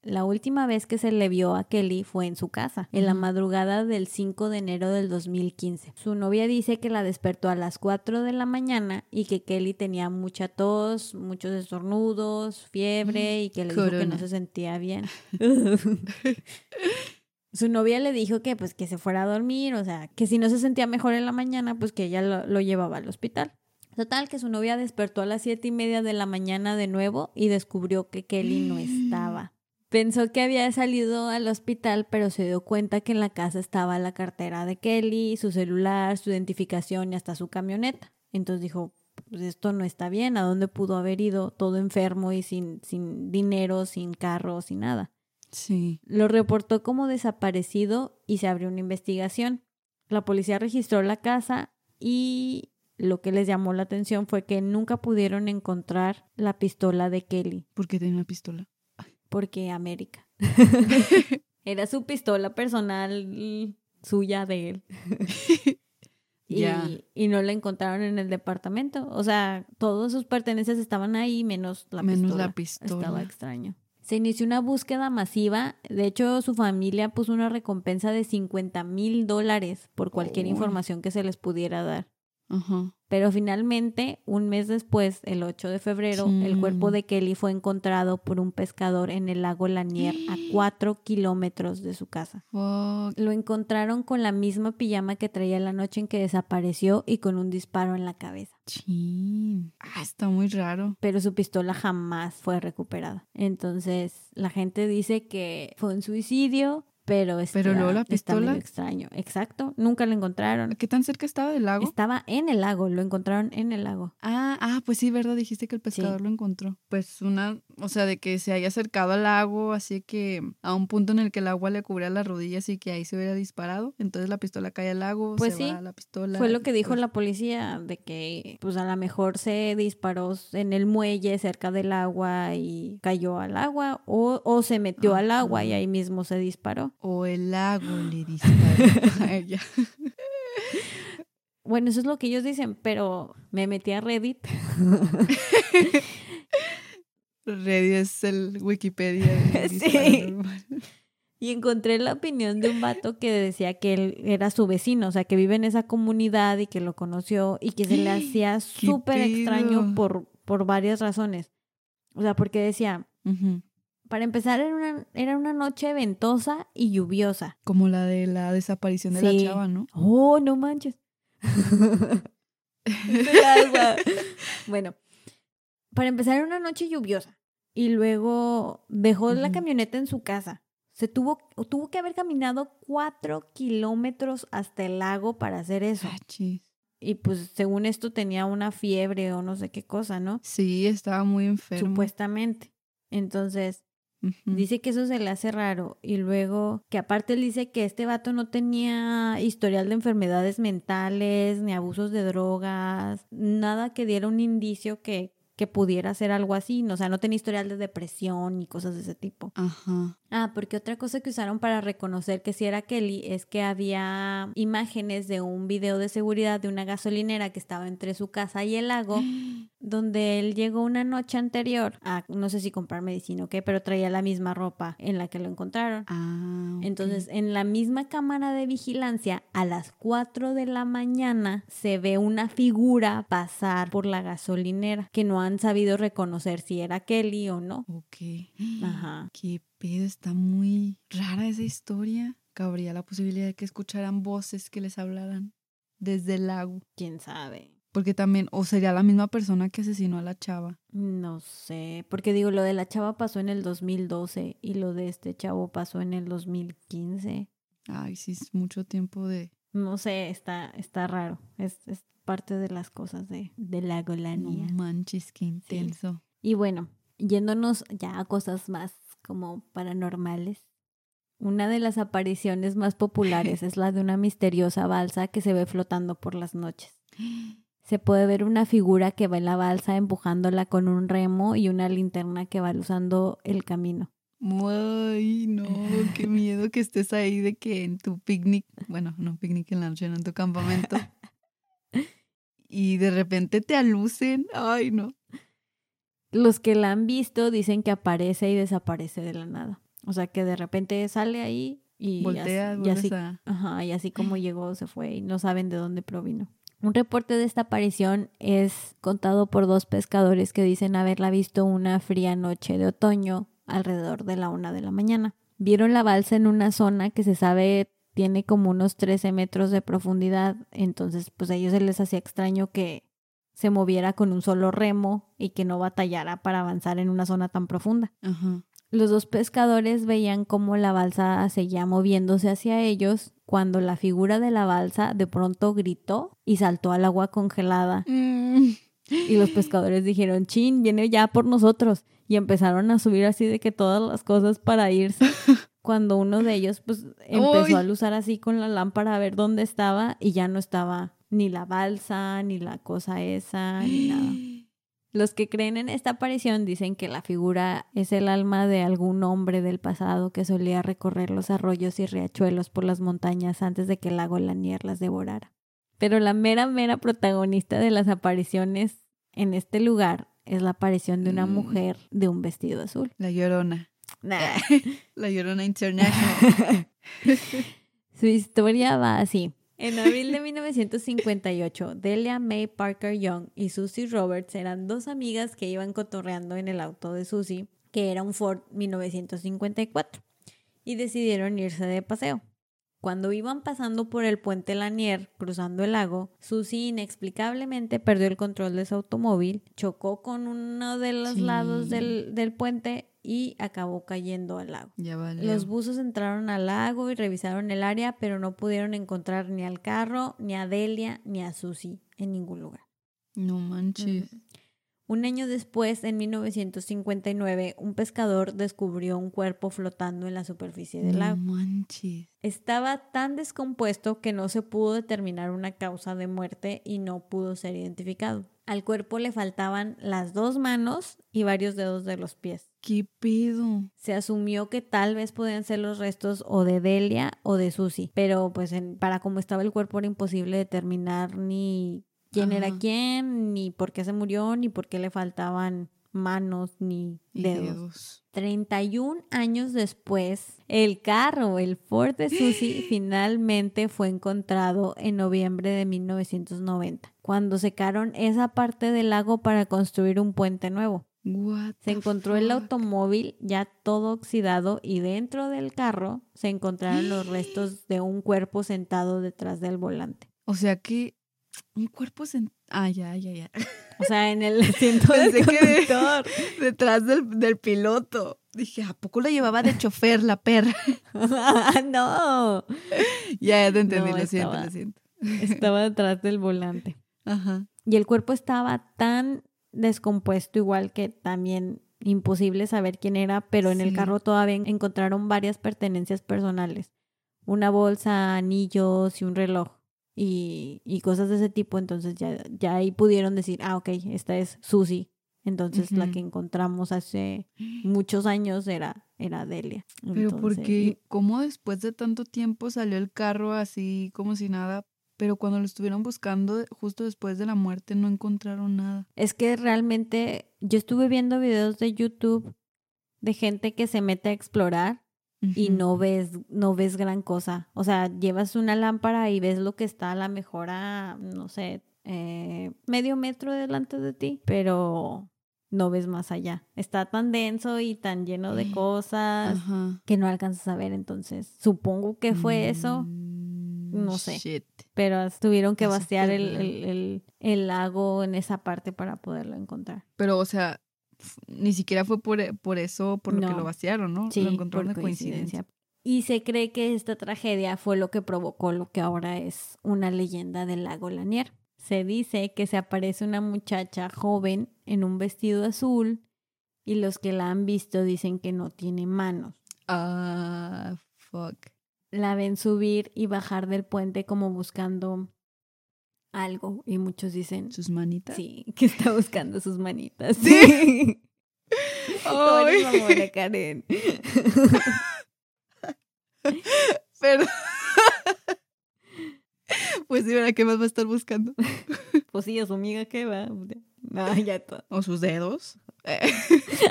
Speaker 1: La última vez que se le vio a Kelly fue en su casa, en la madrugada del 5 de enero del 2015. Su novia dice que la despertó a las 4 de la mañana y que Kelly tenía mucha tos, muchos estornudos, fiebre y que le dijo que no se sentía bien. Su novia le dijo que pues que se fuera a dormir, o sea, que si no se sentía mejor en la mañana, pues que ella lo, lo llevaba al hospital. Total, que su novia despertó a las siete y media de la mañana de nuevo y descubrió que Kelly no estaba. Pensó que había salido al hospital, pero se dio cuenta que en la casa estaba la cartera de Kelly, su celular, su identificación y hasta su camioneta. Entonces dijo, pues esto no está bien, ¿a dónde pudo haber ido todo enfermo y sin, sin dinero, sin carro, sin nada?
Speaker 2: Sí.
Speaker 1: Lo reportó como desaparecido y se abrió una investigación. La policía registró la casa y lo que les llamó la atención fue que nunca pudieron encontrar la pistola de Kelly,
Speaker 2: ¿Por qué tenía una pistola?
Speaker 1: porque América. Era su pistola personal suya de él. Y, no la encontraron en el departamento. O sea, todas sus pertenencias estaban ahí, menos la
Speaker 2: Menos
Speaker 1: pistola.
Speaker 2: la pistola.
Speaker 1: Estaba extraño. Se inició una búsqueda masiva. De hecho, su familia puso una recompensa de 50 mil dólares por cualquier información que se les pudiera dar. Pero finalmente, un mes después, el 8 de febrero, el cuerpo
Speaker 2: Sí.
Speaker 1: de Kelly fue encontrado por un pescador en el lago Lanier a 4 kilómetros de su casa. Lo encontraron con la misma pijama que traía la noche en que desapareció y con un disparo en la cabeza.
Speaker 2: Chin. Ah, está muy raro.
Speaker 1: Pero su pistola jamás fue recuperada. Entonces, la gente dice que fue un suicidio, pero,
Speaker 2: Pero luego la
Speaker 1: está
Speaker 2: pistola.
Speaker 1: medio extraño. Exacto, nunca la encontraron.
Speaker 2: ¿Qué tan cerca estaba del lago?
Speaker 1: Estaba en el lago, lo encontraron en el lago.
Speaker 2: Ah, ah, pues sí, ¿verdad? Dijiste que el pescador lo encontró. Pues una, o sea, de que se haya acercado al lago, así que a un punto en el que el agua le cubría las rodillas y que ahí se hubiera disparado. Entonces la pistola cae al lago,
Speaker 1: Pues
Speaker 2: se
Speaker 1: sí,
Speaker 2: va la pistola.
Speaker 1: Fue lo que dijo
Speaker 2: pues,
Speaker 1: la policía, de que pues a lo mejor se disparó en el muelle cerca del agua y cayó al agua, o, o se metió al agua y
Speaker 2: Ajá.
Speaker 1: ahí mismo se disparó.
Speaker 2: O el lago le disparó a ella.
Speaker 1: Bueno, eso es lo que ellos dicen, pero me metí a Reddit.
Speaker 2: Reddit es el Wikipedia. de
Speaker 1: Sí. Y encontré la opinión de un vato que decía que él era su vecino, o sea, que vive en esa comunidad y que lo conoció y que se le hacía
Speaker 2: ¿Qué
Speaker 1: súper extraño por, por varias razones. O sea, porque decía. Para empezar, era una, era una noche ventosa y lluviosa.
Speaker 2: Como la de la desaparición de
Speaker 1: Sí.
Speaker 2: la chava, ¿no?
Speaker 1: Oh, no manches. Bueno, para empezar, era una noche lluviosa. Y luego dejó la camioneta en su casa. Se tuvo, tuvo que haber caminado cuatro kilómetros hasta el lago para hacer eso.
Speaker 2: Ah.
Speaker 1: Y pues según esto tenía una fiebre o no sé qué cosa, ¿no?
Speaker 2: Sí, estaba muy enfermo.
Speaker 1: Supuestamente. Entonces, Dice que eso se le hace raro y luego que aparte él dice que este vato no tenía historial de enfermedades mentales ni abusos de drogas, nada que diera un indicio que, que pudiera hacer algo así, o sea, no tenía historial de depresión ni cosas de ese tipo.
Speaker 2: Ajá.
Speaker 1: Ah, porque otra cosa que usaron para reconocer que si era Kelly es que había imágenes de un video de seguridad de una gasolinera que estaba entre su casa y el lago donde él llegó una noche anterior a no sé si comprar medicina o qué, pero traía la misma ropa en la que lo encontraron.
Speaker 2: Ah.
Speaker 1: Entonces, en la misma cámara de vigilancia, a las 4 de la mañana se ve una figura pasar por la gasolinera que no han sabido reconocer si era Kelly o no.
Speaker 2: Ok.
Speaker 1: Ajá.
Speaker 2: Qué pedo, está muy rara esa historia. Cabría la posibilidad de que escucharan voces que les hablaran desde el lago.
Speaker 1: ¿Quién sabe?
Speaker 2: Porque también, o sería la misma persona que asesinó a la chava.
Speaker 1: No sé, porque digo, lo de la chava pasó en el 2012 y lo de este chavo pasó en el 2015.
Speaker 2: Ay, sí, es mucho tiempo de...
Speaker 1: No sé, está, está raro. Es, es parte de las cosas de, de la
Speaker 2: No
Speaker 1: golanía.
Speaker 2: manches, qué intenso.
Speaker 1: Y bueno, yéndonos ya a cosas más como paranormales. Una de las apariciones más populares es la de una misteriosa balsa que se ve flotando por las noches. Se puede ver una figura que va en la balsa empujándola con un remo y una linterna que va usando el camino.
Speaker 2: Ay, no, qué miedo que estés ahí de que en tu picnic, bueno, no picnic en la noche, no en tu campamento, y de repente te alucen. Ay, no.
Speaker 1: Los que la han visto dicen que aparece y desaparece de la nada. O sea, que de repente sale ahí y,
Speaker 2: Volteas,
Speaker 1: así, y
Speaker 2: vuelves
Speaker 1: así
Speaker 2: a...
Speaker 1: Ajá, y así como llegó, se fue y no saben de dónde provino. Un reporte de esta aparición es contado por dos pescadores que dicen haberla visto una fría noche de otoño alrededor de la una de la mañana. Vieron la balsa en una zona que se sabe tiene como unos 13 metros de profundidad, entonces pues a ellos se les hacía extraño que se moviera con un solo remo y que no batallara para avanzar en una zona tan profunda. Los dos pescadores veían cómo la balsa seguía moviéndose hacia ellos cuando la figura de la balsa de pronto gritó y saltó al agua congelada.
Speaker 2: Mm.
Speaker 1: Y los pescadores dijeron, chin, viene ya por nosotros. Y empezaron a subir así de que todas las cosas para irse. Cuando uno de ellos pues empezó
Speaker 2: ¡Ay!
Speaker 1: a luzar así con la lámpara a ver dónde estaba y ya no estaba ni la balsa, ni la cosa esa, ni nada. Los que creen en esta aparición dicen que la figura es el alma de algún hombre del pasado que solía recorrer los arroyos y riachuelos por las montañas antes de que el lago Lanier las devorara. Pero la mera, mera protagonista de las apariciones en este lugar es la aparición de una
Speaker 2: Mm.
Speaker 1: mujer de un vestido azul.
Speaker 2: La llorona.
Speaker 1: Nah.
Speaker 2: La llorona international.
Speaker 1: Su historia va así. En abril de 1958, Delia May Parker Young y Susie Roberts eran dos amigas que iban cotorreando en el auto de Susie, que era un Ford 1954, y decidieron irse de paseo. Cuando iban pasando por el puente Lanier, cruzando el lago, Susie inexplicablemente perdió el control de su automóvil, chocó con uno de los
Speaker 2: Sí.
Speaker 1: lados del, del puente y acabó cayendo al lago.
Speaker 2: ya vale.
Speaker 1: Los buzos entraron al lago y revisaron el área, pero no pudieron encontrar ni al carro, ni a Delia, ni a Susie en ningún lugar.
Speaker 2: No manches.
Speaker 1: Un año después, en 1959, un pescador descubrió un cuerpo flotando en la superficie del
Speaker 2: No
Speaker 1: lago.
Speaker 2: manches.
Speaker 1: Estaba tan descompuesto que no se pudo determinar una causa de muerte y no pudo ser identificado. Al cuerpo le faltaban las dos manos y varios dedos de los pies.
Speaker 2: ¿Qué pedo?
Speaker 1: Se asumió que tal vez podían ser los restos o de Delia o de Susie, pero pues en- para cómo estaba el cuerpo era imposible determinar ni quién era quién, ni por qué se murió, ni por qué le faltaban manos ni dedos.
Speaker 2: dedos.
Speaker 1: 31 años después, el carro, el Ford de Susie, finalmente fue encontrado en noviembre de 1990, cuando secaron esa parte del lago para construir un puente nuevo.
Speaker 2: What
Speaker 1: Se encontró el automóvil ya todo oxidado y dentro del carro se encontraron los restos de un cuerpo sentado detrás del volante.
Speaker 2: O sea que un cuerpo sen- Ah, ya, ya, ya.
Speaker 1: O sea, en el asiento del
Speaker 2: que-
Speaker 1: conductor.
Speaker 2: Detrás del, del piloto. Dije, ¿a poco lo llevaba de chofer la perra?
Speaker 1: no,
Speaker 2: ya, ya te entendí,
Speaker 1: No,
Speaker 2: lo siento,
Speaker 1: estaba-
Speaker 2: lo siento.
Speaker 1: estaba detrás del volante.
Speaker 2: Ajá.
Speaker 1: Y el cuerpo estaba tan descompuesto, igual que también imposible saber quién era, pero en el carro todavía encontraron varias pertenencias personales. Una bolsa, anillos y un reloj. Y, y cosas de ese tipo. Entonces ya, ya ahí pudieron decir, ah, ok, esta es Susie. Entonces la que encontramos hace muchos años era, era Delia.
Speaker 2: Pero porque, ¿cómo después de tanto tiempo salió el carro así como si nada? Pero cuando lo estuvieron buscando justo después de la muerte no encontraron nada.
Speaker 1: Es que realmente yo estuve viendo videos de YouTube de gente que se mete a explorar y no ves, no ves gran cosa. O sea, llevas una lámpara y ves lo que está a la mejor a, no sé, eh, medio metro delante de ti, pero no ves más allá. Está tan denso y tan lleno de cosas
Speaker 2: Ajá.
Speaker 1: que no alcanzas a ver. Entonces, supongo que fue eso,
Speaker 2: Mm,
Speaker 1: no sé.
Speaker 2: shit.
Speaker 1: pero tuvieron que vaciar el, el, el- el lago en esa parte para poderlo encontrar.
Speaker 2: Pero, o sea, ni siquiera fue por, e- por eso, por lo que lo vaciaron, ¿no?
Speaker 1: Sí,
Speaker 2: lo encontraron
Speaker 1: por
Speaker 2: de coincidencia.
Speaker 1: Y se cree que esta tragedia fue lo que provocó lo que ahora es una leyenda del lago Lanier. Se dice que se aparece una muchacha joven en un vestido azul y los que la han visto dicen que no tiene manos.
Speaker 2: Ah, fuck.
Speaker 1: La ven subir y bajar del puente como buscando algo y muchos dicen
Speaker 2: Sus manitas.
Speaker 1: sí, que está buscando sus manitas.
Speaker 2: Sí. Ay,
Speaker 1: mamona, Karen.
Speaker 2: pero... pues sí, ¿verdad? ¿Qué más va a estar buscando?
Speaker 1: Pues sí, a su amiga que va. No, ya todo.
Speaker 2: ¿O sus dedos?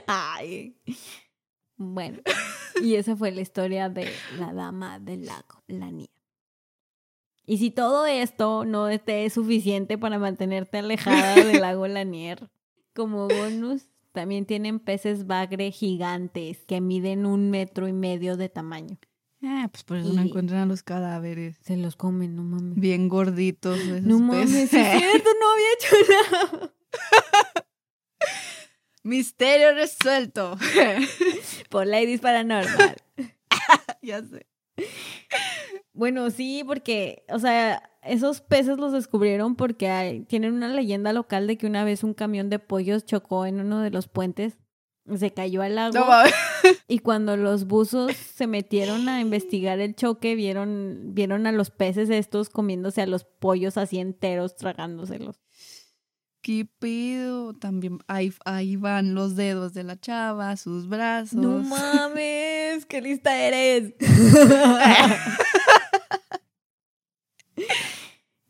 Speaker 1: Ay. Bueno, y esa fue la historia de la dama del lago, la niña. Y si todo esto no te es suficiente para mantenerte alejada del lago Lanier, como bonus, también tienen peces bagre gigantes que miden un metro y medio de tamaño.
Speaker 2: Ah, pues por eso no encuentran a los cadáveres.
Speaker 1: Se los comen, no mames.
Speaker 2: Bien gorditos. esos
Speaker 1: No mames,
Speaker 2: peces.
Speaker 1: es cierto, no había hecho nada.
Speaker 2: Misterio resuelto.
Speaker 1: Por Ladies Paranormal.
Speaker 2: ya sé.
Speaker 1: Bueno, sí, porque, o sea, esos peces los descubrieron porque hay- tienen una leyenda local de que una vez un camión de pollos chocó en uno de los puentes, se cayó al
Speaker 2: No mames.
Speaker 1: y cuando los buzos se metieron a investigar el choque, vieron, vieron a los peces estos comiéndose a los pollos así enteros, tragándoselos.
Speaker 2: ¿Qué pedo? También ahí, ahí van los dedos de la chava, sus brazos.
Speaker 1: No mames, qué lista eres.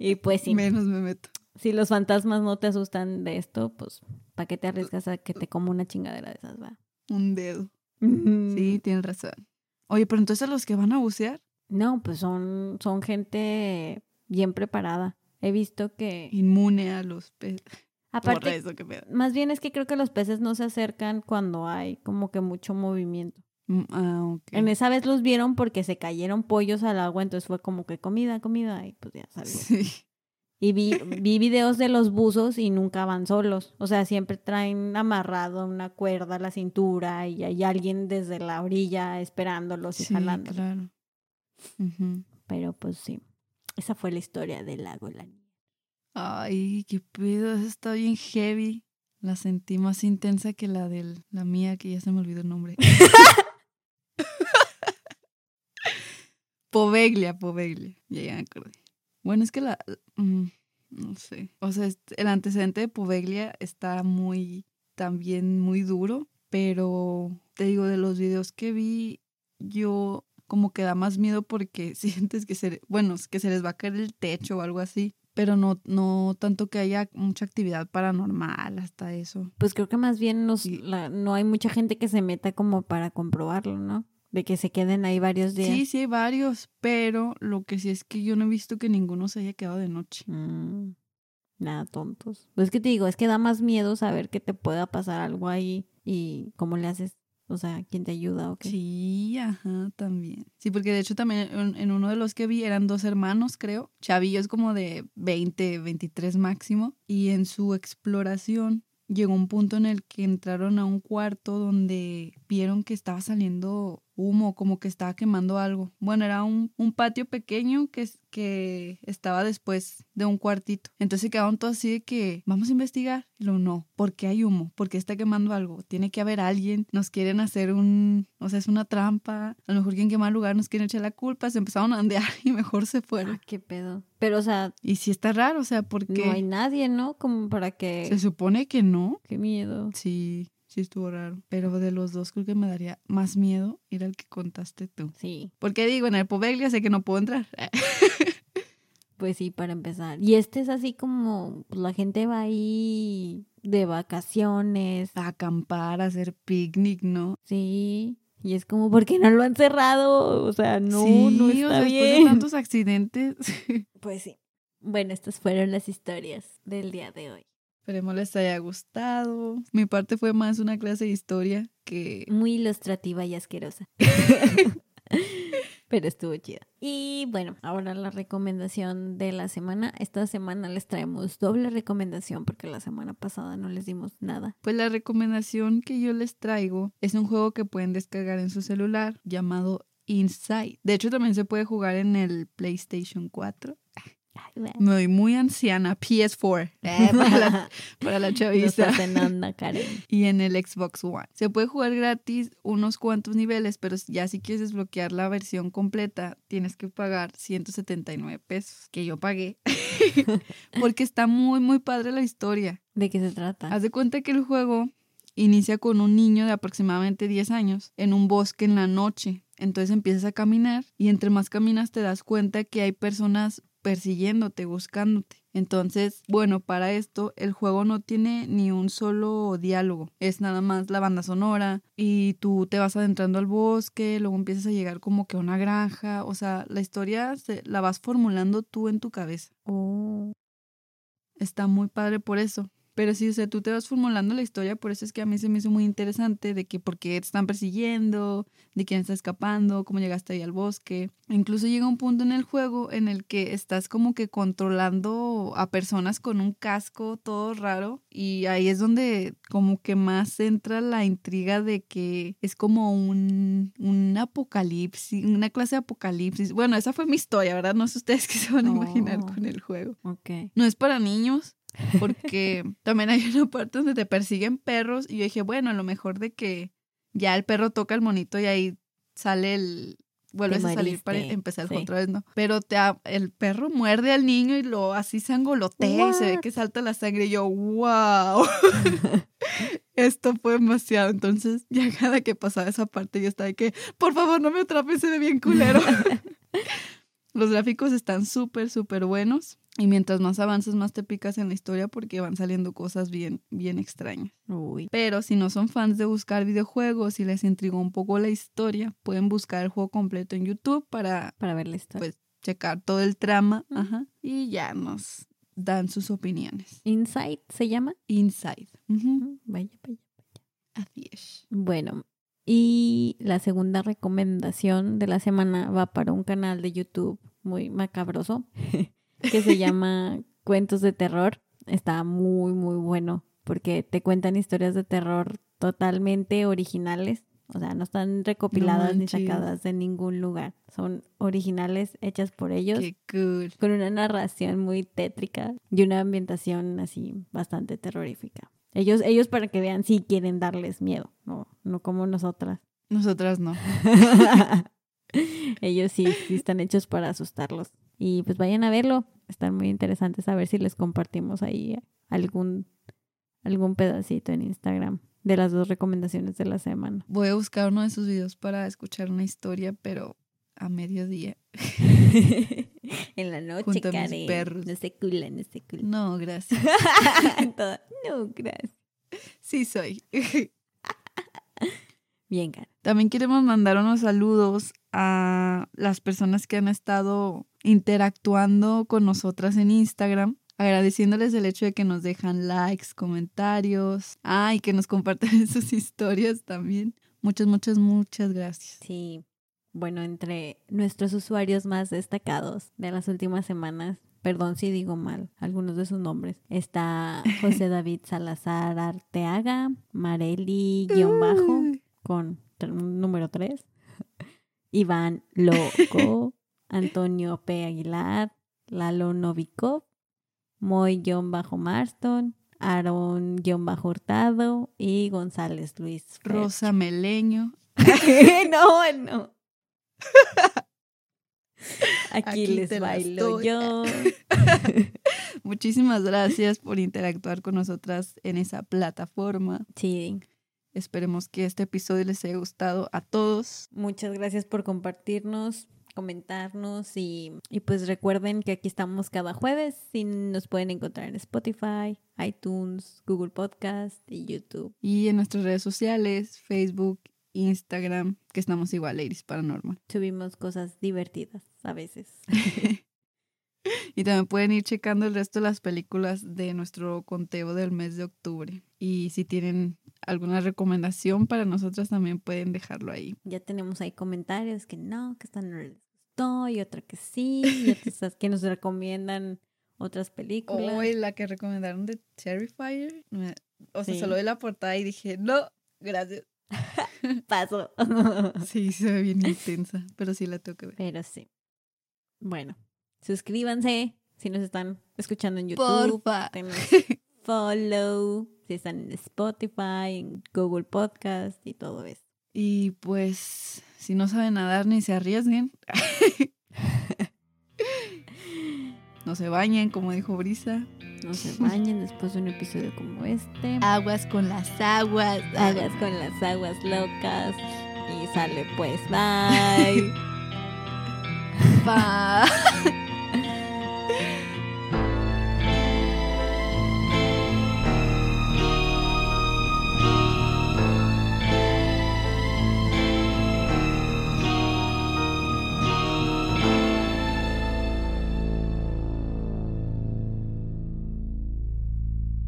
Speaker 1: y pues sí.
Speaker 2: Menos me meto.
Speaker 1: Si los fantasmas no te asustan de esto, pues ¿para qué te arriesgas a que te coma una chingadera de esas, va?
Speaker 2: Un dedo.
Speaker 1: Sí.
Speaker 2: Sí, tienes razón. Oye, pero entonces los que van a bucear,
Speaker 1: No, pues son, son gente bien preparada. He visto que...
Speaker 2: inmune a los peces.
Speaker 1: Aparte,
Speaker 2: Por eso,
Speaker 1: más bien es que creo que los peces no se acercan cuando hay como que mucho movimiento.
Speaker 2: Mm, Ah.
Speaker 1: En esa vez los vieron porque se cayeron pollos al agua, entonces fue como que comida, comida, y pues ya sabes.
Speaker 2: Sí.
Speaker 1: Y vi, vi videos de los buzos y nunca van solos. O sea, siempre traen amarrado una cuerda a la cintura y hay alguien desde la orilla esperándolos y
Speaker 2: Sí,
Speaker 1: jalándolos.
Speaker 2: claro. Ujú.
Speaker 1: Pero pues sí, esa fue la historia del lago La Niña.
Speaker 2: Ay, qué pedo, eso está bien heavy. La sentí más intensa que la de la mía, que ya se me olvidó el nombre. Poveglia, Poveglia. Ya, ya me acordé. Bueno, es que la... mm, no sé. O sea, el antecedente de Poveglia está muy... También muy duro. Pero te digo, de los videos que vi, yo como que da más miedo porque sientes que se... Bueno, que se les va a caer el techo o algo así. Pero no, no tanto que haya mucha actividad paranormal hasta eso.
Speaker 1: Pues creo que más bien nos-
Speaker 2: Sí.
Speaker 1: la- no hay mucha gente que se meta como para comprobarlo, ¿no? De que se queden ahí varios días.
Speaker 2: Sí, sí hay varios, pero lo que sí es que yo no he visto que ninguno se haya quedado de noche.
Speaker 1: Mm, nada, tontos. Pues es que te digo, es que da más miedo saber que te pueda pasar algo ahí y cómo le haces, o sea, quién te ayuda o qué.
Speaker 2: Sí, ajá, también. Sí, porque de hecho también en, en uno de los que vi eran dos hermanos, creo. Chavillo es como de 20, 23 máximo. Y en su exploración llegó un punto en el que entraron a un cuarto donde vieron que estaba saliendo humo, como que estaba quemando algo. Bueno, era un, un patio pequeño que, que estaba después de un cuartito. Entonces se quedaron todos así de que, vamos a investigar. Y lo no, ¿por qué hay humo? ¿Por qué está quemando algo? Tiene que haber alguien, nos quieren hacer un, o sea, es una trampa. A lo mejor quien quema el lugar nos quiere echar la culpa. Se empezaron a andear y mejor se fueron.
Speaker 1: Ah, qué pedo. Pero, o sea,
Speaker 2: Y sí está raro, o sea, porque
Speaker 1: no hay nadie, ¿no? Como para que...
Speaker 2: se supone que no.
Speaker 1: Qué miedo.
Speaker 2: Sí, sí estuvo raro. Pero de los dos creo que me daría más miedo ir al que contaste tú.
Speaker 1: Sí,
Speaker 2: Porque digo, en el Poveglia sé que no puedo entrar.
Speaker 1: pues sí, para empezar. Y este es así como pues, la gente va ahí de vacaciones.
Speaker 2: A acampar, a hacer picnic, ¿no?
Speaker 1: Sí. Y es como, ¿por qué no lo han cerrado? O sea, no,
Speaker 2: sí,
Speaker 1: no
Speaker 2: o
Speaker 1: está
Speaker 2: sea, después de
Speaker 1: bien.
Speaker 2: tantos accidentes.
Speaker 1: Pues sí. Bueno, estas fueron las historias del día de hoy.
Speaker 2: Esperemos les haya gustado. Mi parte fue más una clase de historia que...
Speaker 1: Muy ilustrativa y asquerosa. Pero estuvo chida. Y bueno, ahora la recomendación de la semana. Esta semana les traemos doble recomendación porque la semana pasada no les dimos nada.
Speaker 2: Pues la recomendación que yo les traigo es un juego que pueden descargar en su celular llamado Inside. De hecho, también se puede jugar en el PlayStation 4. Me doy muy anciana, PS4, eh, para, la, para la chaviza.
Speaker 1: Karen.
Speaker 2: Y en el Xbox One. Se puede jugar gratis unos cuantos niveles, pero ya si quieres desbloquear la versión completa, tienes que pagar 179 pesos, que yo pagué. Porque está muy, muy padre la historia.
Speaker 1: ¿De qué se trata?
Speaker 2: Haz de cuenta que el juego inicia con un niño de aproximadamente 10 años en un bosque en la noche. Entonces empiezas a caminar y entre más caminas te das cuenta que hay personas persiguiéndote, buscándote. Entonces, bueno, para esto el juego no tiene ni un solo diálogo, es nada más la banda sonora y tú te vas adentrando al bosque, luego empiezas a llegar como que a una granja, o sea, la historia se, la vas formulando tú en tu cabeza.
Speaker 1: Oh,
Speaker 2: Está muy padre por eso. Pero sí, o sea, tú te vas formulando la historia, por eso es que a mí se me hizo muy interesante de que por qué te están persiguiendo, de quién está escapando, cómo llegaste ahí al bosque. Incluso llega un punto en el juego en el que estás como que controlando a personas con un casco todo raro y ahí es donde como que más entra la intriga de que es como un, un apocalipsis, una clase de apocalipsis. Bueno, esa fue mi historia, ¿verdad? No sé ustedes qué se van a imaginar
Speaker 1: Oh.
Speaker 2: con el juego.
Speaker 1: ok.
Speaker 2: No es para niños, porque también hay una parte donde te persiguen perros y yo dije, bueno, a lo mejor de que ya el perro toca el monito y ahí sale el... Vuelves a salir para empezar
Speaker 1: sí.
Speaker 2: otra vez, ¿no? Pero te, ha- el perro muerde al niño y lo así se angolotea y se ve que salta la sangre y yo, wow. Esto fue demasiado. Entonces, ya cada que pasaba esa parte, yo estaba de que, por favor, no me atrapes, se ve bien culero. Los gráficos están súper, súper buenos. Y mientras más avanzas, más te picas en la historia porque van saliendo cosas bien, bien extrañas.
Speaker 1: Uy.
Speaker 2: Pero si no son fans de buscar videojuegos y les intrigó un poco la historia, pueden buscar el juego completo en YouTube para
Speaker 1: Para ver la historia.
Speaker 2: Pues, checar todo el trama. Ajá, y ya nos dan sus opiniones.
Speaker 1: Inside se llama.
Speaker 2: Inside.
Speaker 1: Mm, Vaya, vaya.
Speaker 2: Así es.
Speaker 1: Bueno, y la segunda recomendación de la semana va para un canal de YouTube muy macabroso que se llama Cuentos de Terror. Está muy, muy bueno porque te cuentan historias de terror totalmente originales. O sea, no están recopiladas ni sacadas de ningún lugar. Son originales, hechas por ellos,
Speaker 2: Qué cool.
Speaker 1: con una narración muy tétrica y una ambientación así bastante terrorífica. Ellos, ellos para que vean si quieren darles miedo, no, no como nosotras.
Speaker 2: Nosotras no.
Speaker 1: ellos sí, sí están hechos para asustarlos. Y pues vayan a verlo. Están muy interesantes a ver si les compartimos ahí algún, algún pedacito en Instagram de las dos recomendaciones de la semana.
Speaker 2: Voy a buscar uno de sus videos para escuchar una historia, pero a mediodía.
Speaker 1: en la noche,
Speaker 2: Junto a mis
Speaker 1: Karen.
Speaker 2: perros.
Speaker 1: No se cula, no se cula.
Speaker 2: No, gracias.
Speaker 1: No, gracias.
Speaker 2: Sí soy.
Speaker 1: Bien, Karen.
Speaker 2: También queremos mandar unos saludos a las personas que han estado interactuando con nosotras en Instagram, agradeciéndoles el hecho de que nos dejan likes, comentarios, ah, y que nos comparten sus historias también. Muchas, muchas, muchas gracias.
Speaker 1: Sí. Bueno, entre nuestros usuarios más destacados de las últimas semanas, perdón si digo mal algunos de sus nombres, está José David Salazar Arteaga, Mareli guion bajo
Speaker 2: Uy.
Speaker 1: con número 3, Iván Loco, Antonio P. Aguilar, Lalo Novikov, Moy guion bajo Marston, Aaron guion bajo Hurtado y González Luis.
Speaker 2: Rosa Meleño.
Speaker 1: no, no. Aquí,
Speaker 2: Aquí
Speaker 1: les bailo yo.
Speaker 2: Muchísimas gracias por interactuar con nosotras en esa plataforma.
Speaker 1: Sí,
Speaker 2: Esperemos que este episodio les haya gustado a todos.
Speaker 1: muchas gracias por compartirnos, comentarnos y, y pues recuerden que aquí estamos cada jueves y nos pueden encontrar en Spotify, iTunes, Google Podcast y YouTube.
Speaker 2: Y en nuestras redes sociales, Facebook, Instagram, que estamos igual, Ladies Paranormal.
Speaker 1: Subimos cosas divertidas a veces.
Speaker 2: Y también pueden ir checando el resto de las películas de nuestro conteo del mes de octubre. Y si tienen alguna recomendación para nosotras, también pueden dejarlo ahí.
Speaker 1: Ya tenemos ahí comentarios que no, que esta no les gustó y otra que sí, y otras que nos recomiendan otras películas.
Speaker 2: Hoy la que recomendaron de Terrifier, o sea,
Speaker 1: Sí.
Speaker 2: solo vi la portada y dije, no, gracias.
Speaker 1: Paso.
Speaker 2: Sí, se ve bien intensa, pero sí la tengo que ver.
Speaker 1: Pero sí. Bueno, suscríbanse si nos están escuchando en YouTube.
Speaker 2: Porfa.
Speaker 1: Follow si están en Spotify, en Google Podcast y todo eso.
Speaker 2: Y pues, si no saben nadar ni se arriesguen. no se bañen, como dijo Brisa.
Speaker 1: No se bañen después de un episodio como este.
Speaker 2: Aguas con las aguas.
Speaker 1: Hagas con las aguas locas. Y sale pues, bye.
Speaker 2: Bye.